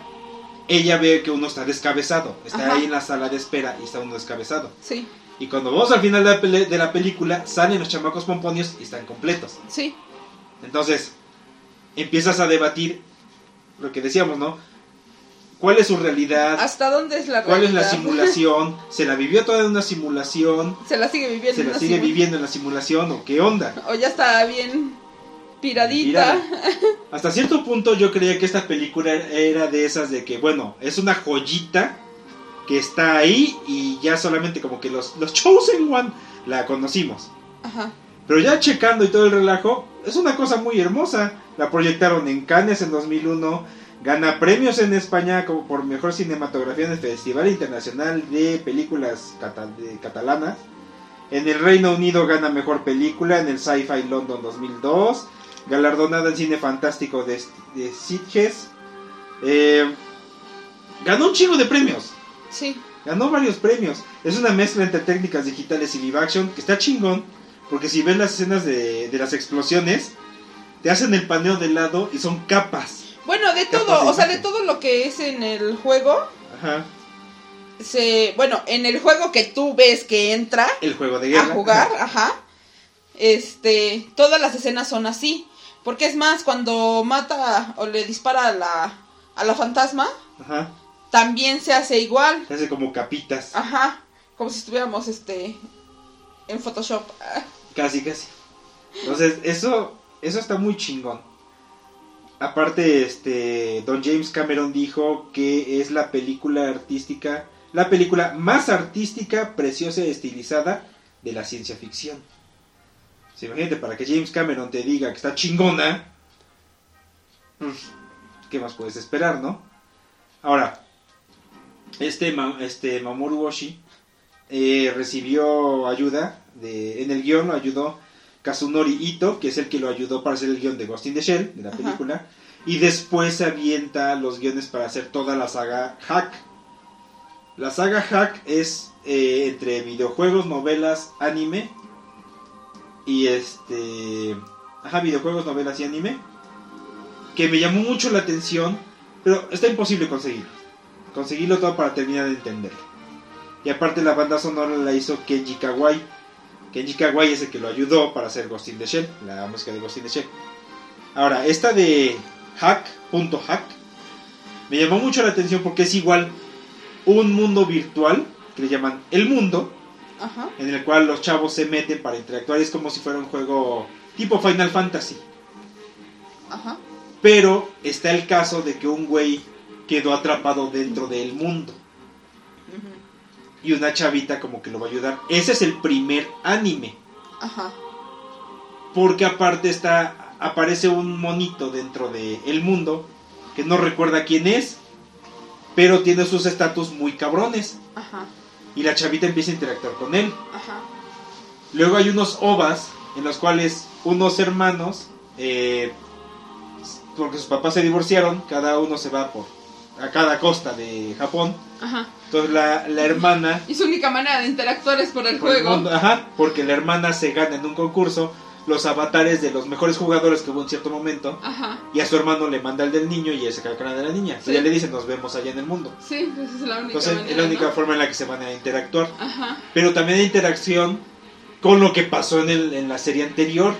Speaker 1: ella ve que uno está descabezado, está
Speaker 2: Ajá.
Speaker 1: ahí en la sala de espera y está uno descabezado.
Speaker 2: sí,
Speaker 1: Y cuando vamos al final de la, de la película, salen los chamacos pomponios y están completos.
Speaker 2: sí,
Speaker 1: Entonces, empiezas a debatir lo que decíamos, ¿no? ¿Cuál es su realidad?
Speaker 2: ¿Hasta dónde es la
Speaker 1: ¿Cuál es la
Speaker 2: realidad?
Speaker 1: simulación? ¿Se la vivió toda en una simulación?
Speaker 2: Se la sigue viviendo.
Speaker 1: ¿Se la sigue viviendo en la simulación o qué onda?
Speaker 2: O ya está bien piradita.
Speaker 1: Hasta cierto punto yo creía que esta película era de esas de que, bueno, es una joyita que está ahí y ya solamente como que los, los Chosen One la conocimos.
Speaker 2: Ajá.
Speaker 1: Pero ya checando y todo el relajo, es una cosa muy hermosa. La proyectaron en Cannes en 2001, gana premios en España como por mejor cinematografía en el Festival Internacional de Películas Cata- de Catalanas. En el Reino Unido gana mejor película en el Sci-Fi London 2002. Galardonada en cine fantástico de, de Sitges. Eh, ganó un chingo de premios.
Speaker 2: Sí,
Speaker 1: Ganó varios premios. Es una mezcla entre técnicas digitales y live action que está chingón. Porque si ves las escenas de, de las explosiones, te hacen el paneo de lado y son capas.
Speaker 2: Bueno, de todo, o sea, de todo lo que es en el juego,
Speaker 1: Ajá.
Speaker 2: se, bueno, en el juego que tú ves que entra
Speaker 1: El juego de
Speaker 2: a jugar, ajá, este, todas las escenas son así, porque es más, cuando mata o le dispara a la, a la fantasma,
Speaker 1: Ajá.
Speaker 2: también se hace igual,
Speaker 1: Se hace como capitas.
Speaker 2: ajá, como si estuviéramos, este, en Photoshop,
Speaker 1: Casi, casi. Entonces, eso, eso está muy chingón. Aparte, este, Don James Cameron dijo que es la película artística la película más artística, preciosa y estilizada de la ciencia ficción. Si imagínate, para que James Cameron te diga que está chingona, pues, ¿qué más puedes esperar, no? Ahora, este, este Mamoru Oshii eh, recibió ayuda, de, en el guion lo ayudó Kazunori Ito, que es el que lo ayudó para hacer el guion de Ghost in the Shell, de la película, y después se avienta los guiones para hacer toda la saga Hack. La saga Hack es eh, entre videojuegos, novelas, anime, y este... Ajá, videojuegos, novelas y anime, que me llamó mucho la atención, pero está imposible conseguirlo. Conseguirlo todo para terminar de entenderlo. Y aparte la banda sonora la hizo Kenji Kawai, Kenji Kawai es el que lo ayudó para hacer Ghost in the Shell, la música de Ghost in the Shell. Ahora, esta de Hack, punto Hack, me llamó mucho la atención porque es igual un mundo virtual, que le llaman El Mundo, en el cual los chavos se meten para interactuar. Es como si fuera un juego tipo Final Fantasy. Ajá. Pero está el caso de que un güey quedó atrapado dentro del mundo y una chavita como que lo va a ayudar. Ese es el primer anime. Ajá. Porque aparte está aparece un monito dentro de el mundo que no recuerda quién es, pero tiene sus estatus muy cabrones. Ajá. Y la chavita empieza a interactuar con él. Ajá. Luego hay unos ovas en los cuales unos hermanos, eh, porque sus papás se divorciaron, cada uno se va por a cada costa de Japón. Ajá. Entonces la, la, hermana...
Speaker 2: Y su única manera de interactuar es por el juego.
Speaker 1: ajá, porque la hermana se gana en un concurso los avatares de los mejores jugadores que hubo en cierto momento. Ajá. Y a su hermano le manda el del niño y él se queda con de la niña. Y ella le dice, nos vemos allá en el mundo.
Speaker 2: Sí, pues es la única
Speaker 1: Entonces es la única forma en la que se van a interactuar. Ajá. Pero también hay interacción con lo que pasó en, el, en la serie anterior.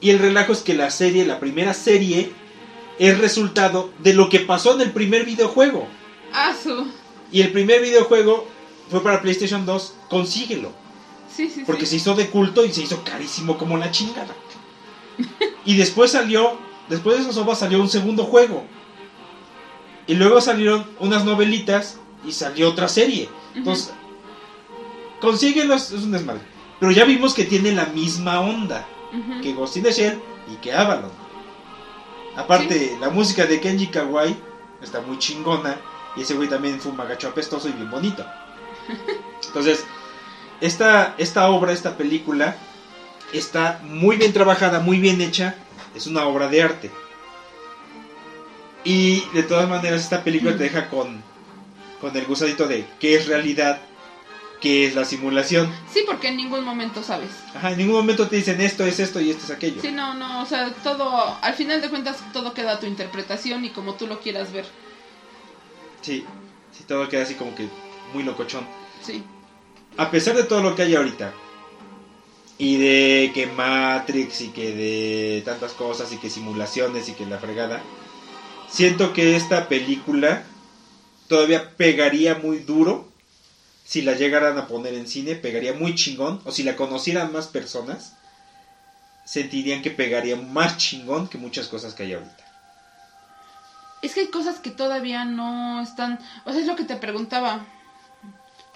Speaker 1: Y el relajo es que la serie, la primera serie, es resultado de lo que pasó en el primer videojuego.
Speaker 2: Ah, su.
Speaker 1: Y el primer videojuego fue para PlayStation 2, consíguelo. Sí, sí, porque se hizo de culto y se hizo carísimo como la chingada. y después salió, después de esos ovas salió un segundo juego. Y luego salieron unas novelitas y salió otra serie. Entonces, consíguelos, es un desmadre. Pero ya vimos que tiene la misma onda que Ghost in the Shell y que Avalon. Aparte, la música de Kenji Kawai está muy chingona. Y ese güey también fue un magacho apestoso y bien bonito. Entonces, esta, esta obra, esta película, está muy bien trabajada, muy bien hecha. Es una obra de arte. Y de todas maneras, esta película te deja con, con el gusadito de qué es realidad que es la simulación.
Speaker 2: Sí, porque en ningún momento sabes.
Speaker 1: Ajá, en ningún momento te dicen esto es esto y esto es aquello.
Speaker 2: Sí, no, no, o sea, todo, al final de cuentas todo queda a tu interpretación y como tú lo quieras ver.
Speaker 1: Sí, sí, todo queda así como que muy locochón.
Speaker 2: Sí.
Speaker 1: A pesar de todo lo que hay ahorita, y de que Matrix y que de tantas cosas y que simulaciones y que la fregada, siento que esta película todavía pegaría muy duro si la llegaran a poner en cine, pegaría muy chingón. O si la conocieran más personas, sentirían que pegaría más chingón que muchas cosas que hay ahorita.
Speaker 2: Es que hay cosas que todavía no están... O sea, es lo que te preguntaba.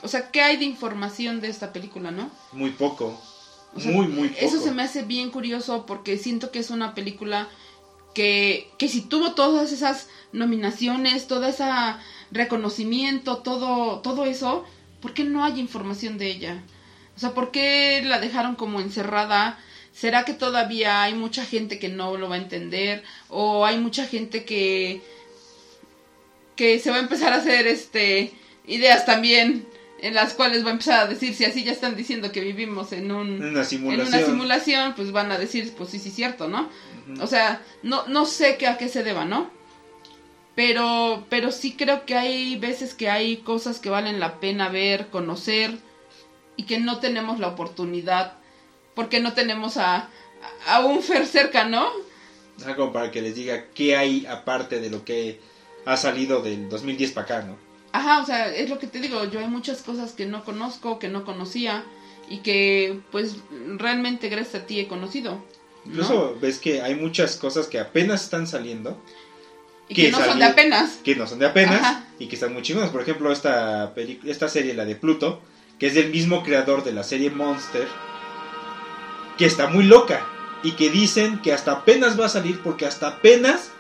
Speaker 2: O sea, ¿qué hay de información de esta película, no?
Speaker 1: Muy poco. muy, muy poco.
Speaker 2: Eso se me hace bien curioso porque siento que es una película que, que si tuvo todas esas nominaciones, todo ese reconocimiento, todo, todo eso, ¿por qué no hay información de ella? O sea, ¿por qué la dejaron como encerrada? ¿Será que todavía hay mucha gente que no lo va a entender? ¿O hay mucha gente que, que se va a empezar a hacer este ideas también en las cuales va a empezar a decir, si así ya están diciendo que vivimos en, un,
Speaker 1: una, simulación.
Speaker 2: en una simulación, pues van a decir, pues sí, sí, cierto, ¿no? O sea, no, no sé qué, a qué se deba, ¿no? Pero, pero sí creo que hay veces que hay cosas que valen la pena ver, conocer y que no tenemos la oportunidad porque no tenemos a, a un Fer cerca, ¿no?
Speaker 1: como para que les diga qué hay aparte de lo que ha salido del 2010 para acá, ¿no?
Speaker 2: Ajá, o sea, es lo que te digo, yo hay muchas cosas que no conozco, que no conocía y que pues realmente gracias a ti he conocido.
Speaker 1: Incluso ves que hay muchas cosas que apenas están saliendo
Speaker 2: Y que, no son de apenas.
Speaker 1: Que no son de apenas y que están muy chingonas. Por ejemplo, esta, esta serie, la de Pluto, que es del mismo creador de la serie Monster, que está muy loca y que dicen que hasta apenas va a salir porque hasta apenas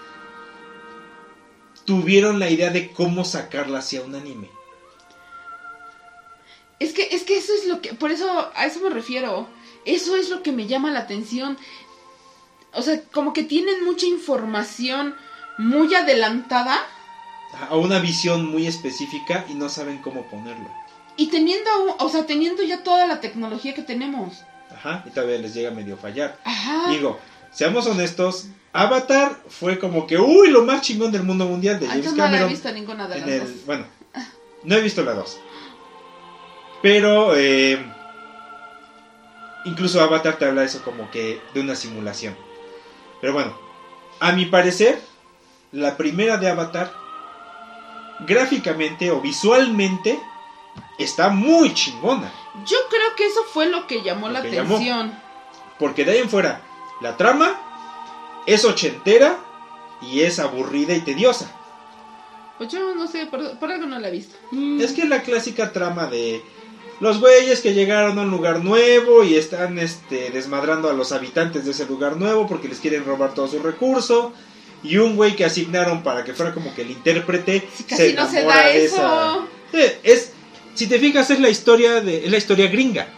Speaker 1: tuvieron la idea de cómo sacarla hacia un anime.
Speaker 2: Es que, es que eso es lo que, por eso, a eso me refiero. Eso es lo que me llama la atención. O sea, como que tienen mucha información muy adelantada.
Speaker 1: A una visión muy específica y no saben cómo ponerlo.
Speaker 2: Y teniendo, o sea, teniendo ya toda la tecnología que tenemos.
Speaker 1: Ajá, y todavía les llega medio fallar. Ajá. Digo, seamos honestos, Avatar fue como que, uy, lo más chingón del mundo mundial de James Cameron. No he visto ninguna de las dos. Bueno, no he visto la dos. Pero, eh, incluso Avatar te habla de eso como que de una simulación. Pero bueno, a mi parecer, la primera de Avatar, gráficamente o visualmente, está muy chingona.
Speaker 2: Yo creo que eso fue lo que llamó la atención.
Speaker 1: Porque de ahí en fuera, la trama es ochentera y es aburrida y tediosa.
Speaker 2: Pues yo no sé, por, algo no la he visto.
Speaker 1: Es que la clásica trama de los güeyes que llegaron a un lugar nuevo y están este, desmadrando a los habitantes de ese lugar nuevo porque les quieren robar todo su recurso. Y un güey que asignaron para que fuera como que el intérprete
Speaker 2: casi no se da eso.
Speaker 1: es, si te fijas, es la historia de, es la historia gringa.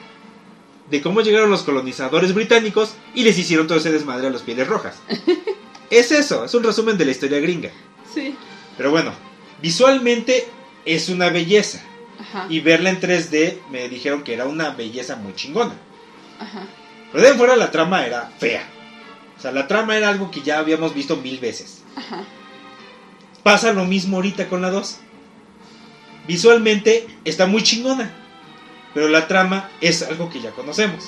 Speaker 1: De cómo llegaron los colonizadores británicos y les hicieron todo ese desmadre a los pieles rojas. es eso, es un resumen de la historia gringa.
Speaker 2: Sí.
Speaker 1: Pero bueno, visualmente es una belleza. Y verla en 3D me dijeron que era una belleza muy chingona. Ajá. Pero de fuera la trama era fea. Sea, la trama era algo que ya habíamos visto mil veces. Ajá. Pasa lo mismo ahorita con la 2. Visualmente está muy chingona. Pero la trama es algo que ya conocemos.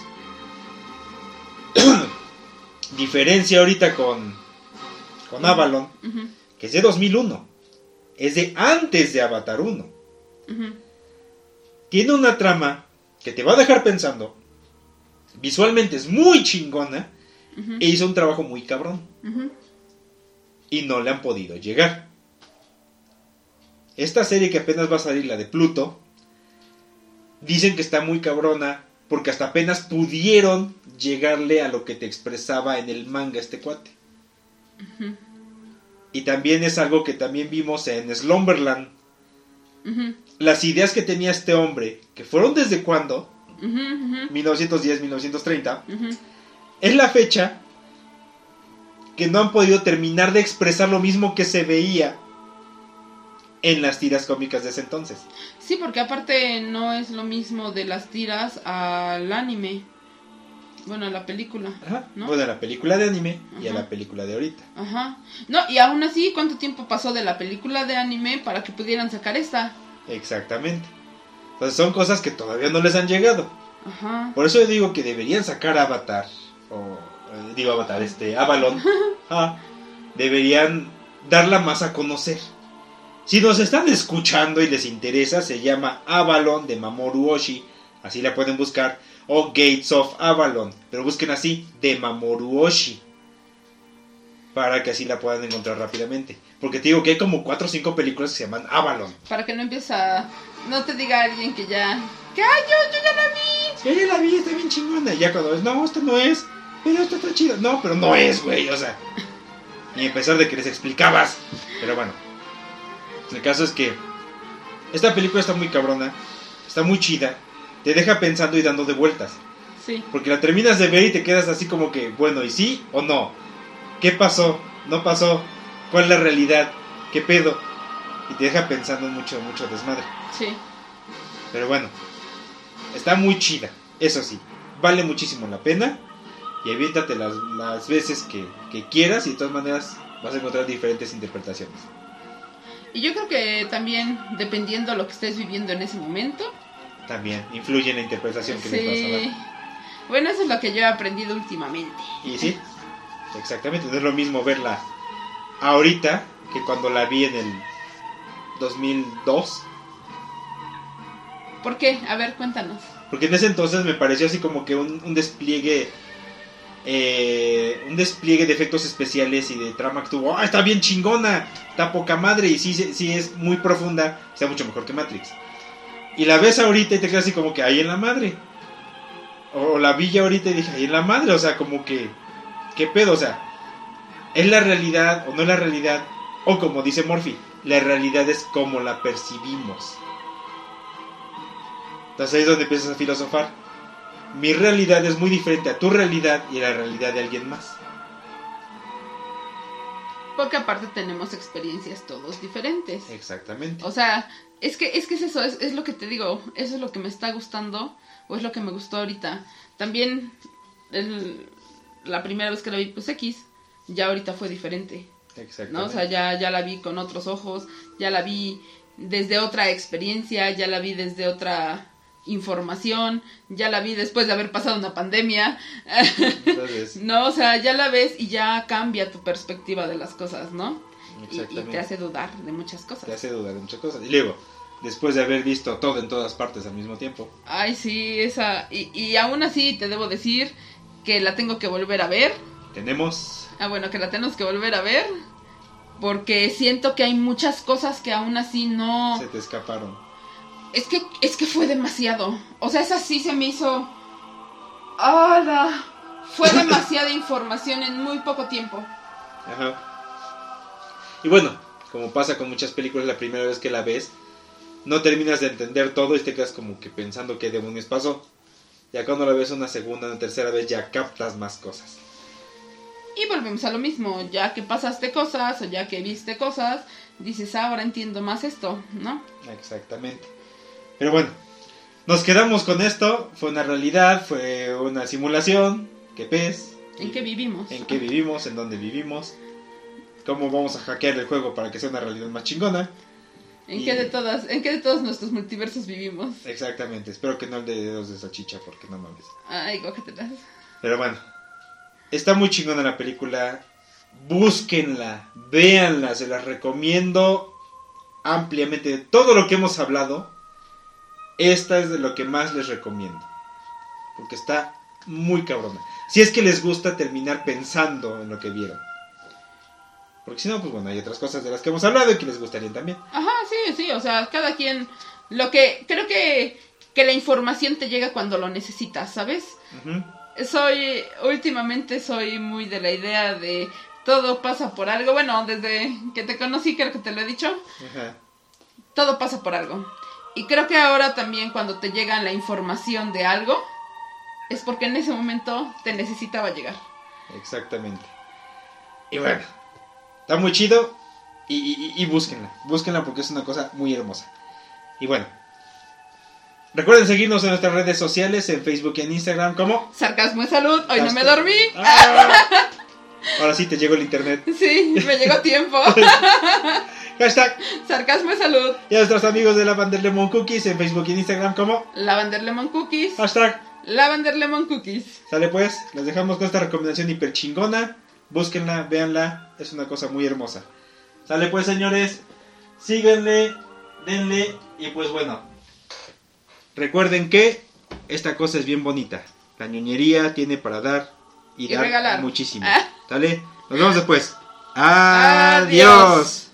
Speaker 1: Diferencia ahorita con, con Avalon, que es de 2001. Es de antes de Avatar 1. Ajá tiene una trama que te va a dejar pensando. Visualmente es muy chingona. E hizo un trabajo muy cabrón. Y no le han podido llegar. Esta serie que apenas va a salir, la de Pluto, dicen que está muy cabrona porque hasta apenas pudieron llegarle a lo que te expresaba en el manga este cuate. Y también es algo que también vimos en Slumberland. Las ideas que tenía este hombre, que fueron desde cuándo, 1910, 1930, es la fecha que no han podido terminar de expresar lo mismo que se veía en las tiras cómicas de ese entonces.
Speaker 2: Sí, porque aparte no es lo mismo de las tiras al anime. Bueno, a la película.
Speaker 1: Ajá. Bueno, a la película de anime y a la película de ahorita.
Speaker 2: Ajá. No, y aún así, ¿cuánto tiempo pasó de la película de anime para que pudieran sacar esta?
Speaker 1: Exactamente. Entonces son cosas que todavía no les han llegado. Ajá. Por eso yo digo que deberían sacar Avatar. O digo Avatar, este, Avalon. ah, deberían darla más a conocer. Si nos están escuchando y les interesa, se llama Avalon de Mamoru Oshii. Así la pueden buscar. O Gates of Avalon. Pero busquen así, de Mamoru Oshii para que así la puedan encontrar rápidamente. Porque te digo que hay como 4 o 5 películas que se llaman Avalon.
Speaker 2: Para que no empiece a... No te diga alguien que ya... Que ay, yo, yo ya la vi.
Speaker 1: Sí, ya la vi, está bien chingona. Y ya cuando es, no, esta no es. Pero esta está chida. No, pero no es, güey. O sea... Y a pesar de que les explicabas. Pero bueno. El caso es que... Esta película está muy cabrona. Está muy chida. Te deja pensando y dando de vueltas.
Speaker 2: Sí.
Speaker 1: Porque la terminas de ver y te quedas así como que, bueno, ¿y sí o no? ¿Qué pasó? ¿No pasó? ¿Cuál es la realidad? ¿Qué pedo? Y te deja pensando mucho, mucho desmadre.
Speaker 2: Sí.
Speaker 1: Pero bueno, está muy chida, eso sí. Vale muchísimo la pena. Y evítate las, las veces que, que quieras y de todas maneras vas a encontrar diferentes interpretaciones.
Speaker 2: Y yo creo que también, dependiendo de lo que estés viviendo en ese momento,
Speaker 1: también influye en la interpretación que le vas a dar.
Speaker 2: Bueno, eso es lo que yo he aprendido últimamente.
Speaker 1: ¿Y sí? Exactamente, no es lo mismo verla ahorita que cuando la vi en el 2002.
Speaker 2: ¿Por qué? A ver, cuéntanos.
Speaker 1: Porque en ese entonces me pareció así como que un, despliegue eh, un despliegue de efectos especiales y de trama que tuvo. ¡Ah, está bien chingona! Está poca madre y sí, sí es muy profunda. Está mucho mejor que Matrix. Y la ves ahorita y te quedas así como que ahí en la madre. O la vi ya ahorita y dije, ahí en la madre. O sea, como que, ¿qué pedo? O sea, ¿es la realidad o no es la realidad? O como dice Morphy, la realidad es como la percibimos. Entonces ahí es donde empiezas a filosofar. Mi realidad es muy diferente a tu realidad y a la realidad de alguien más.
Speaker 2: Porque aparte tenemos experiencias todos diferentes.
Speaker 1: Exactamente.
Speaker 2: O sea, es que es, que es eso, es, es lo que te digo, eso es lo que me está gustando o es lo que me gustó ahorita. También el- la primera vez que la vi, pues X, ya ahorita fue diferente.
Speaker 1: Exactamente.
Speaker 2: ¿no? O sea, ya, ya la vi con otros ojos, ya la vi desde otra experiencia, ya la vi desde otra información, ya la vi después de haber pasado una pandemia, ¿no? O sea, ya la ves y ya cambia tu perspectiva de las cosas, ¿no? Y, te hace dudar de muchas cosas.
Speaker 1: te hace dudar de muchas cosas. Y luego, después de haber visto todo en todas partes al mismo tiempo,
Speaker 2: Ay, sí, esa. Y, y aún así te debo decir que la tengo que volver a ver.
Speaker 1: tenemos
Speaker 2: Ah, bueno, que la tenemos que volver a ver. Porque siento que hay muchas cosas que aún así no.
Speaker 1: se te escaparon.
Speaker 2: Es que, es que fue demasiado. O sea, esa sí se me hizo. ¡Hala! Fue demasiada información en muy poco tiempo.
Speaker 1: Ajá. Y bueno, como pasa con muchas películas, la primera vez que la ves, no terminas de entender todo y te quedas como que pensando qué demonios pasó. Ya cuando la ves una segunda, una tercera vez, ya captas más cosas.
Speaker 2: Y volvemos a lo mismo. Ya que pasaste cosas o ya que viste cosas, dices, "Ah, ahora entiendo más esto, ¿no?
Speaker 1: Exactamente. Pero bueno, nos quedamos con esto. Fue una realidad, fue una simulación. ¿Qué ves?
Speaker 2: ¿En qué vivimos?
Speaker 1: ¿En qué vivimos? ¿En dónde vivimos? ¿Cómo vamos a hackear el juego para que sea una realidad más chingona?
Speaker 2: ¿En
Speaker 1: Y-
Speaker 2: qué de todas, en qué de todos nuestros multiversos vivimos?
Speaker 1: Exactamente. Espero que no el de dedos de salchicha porque no mames.
Speaker 2: Ay, guácatelas.
Speaker 1: Pero bueno, está muy chingona la película. Búsquenla, véanla, se las recomiendo ampliamente. De todo lo que hemos hablado, esta es de lo que más les recomiendo. Porque está muy cabrona. Si es que les gusta terminar pensando en lo que vieron. Porque si no, pues bueno, hay otras cosas de las que hemos hablado y que les gustarían también.
Speaker 2: Ajá, sí, sí, o sea, cada quien lo que creo que que la información te llega cuando lo necesitas, ¿sabes? Soy últimamente soy muy de la idea de todo pasa por algo. Bueno, desde que te conocí creo que te lo he dicho, todo pasa por algo. Y creo que ahora también cuando te llega la información de algo es porque en ese momento te necesitaba llegar.
Speaker 1: Exactamente. Y bueno, está muy chido. Y, y- y búsquenla. Búsquenla porque es una cosa muy hermosa. Y bueno. Recuerden seguirnos en nuestras redes sociales, en Facebook y en Instagram como...
Speaker 2: Sarcasmo de salud, hoy no me dormí.
Speaker 1: ¡Ah! Ahora sí te llegó el internet.
Speaker 2: Sí, me llegó tiempo.
Speaker 1: Hashtag.
Speaker 2: Sarcasmo de salud.
Speaker 1: Y a nuestros amigos de Lavender Lemon Cookies en Facebook y en Instagram como...
Speaker 2: Lavender Lemon Cookies.
Speaker 1: Hashtag.
Speaker 2: Lavender Lemon Cookies.
Speaker 1: Sale pues, les dejamos con esta recomendación hiper chingona. Búsquenla, véanla, es una cosa muy hermosa. Sale pues, señores, síganle, denle y pues bueno. Recuerden que esta cosa es bien bonita. La ñoñería tiene para dar y,
Speaker 2: Y
Speaker 1: dar
Speaker 2: regalar.
Speaker 1: muchísimo.
Speaker 2: Ah.
Speaker 1: ¿Sale? Nos vemos después.
Speaker 2: Adiós.
Speaker 1: Adiós.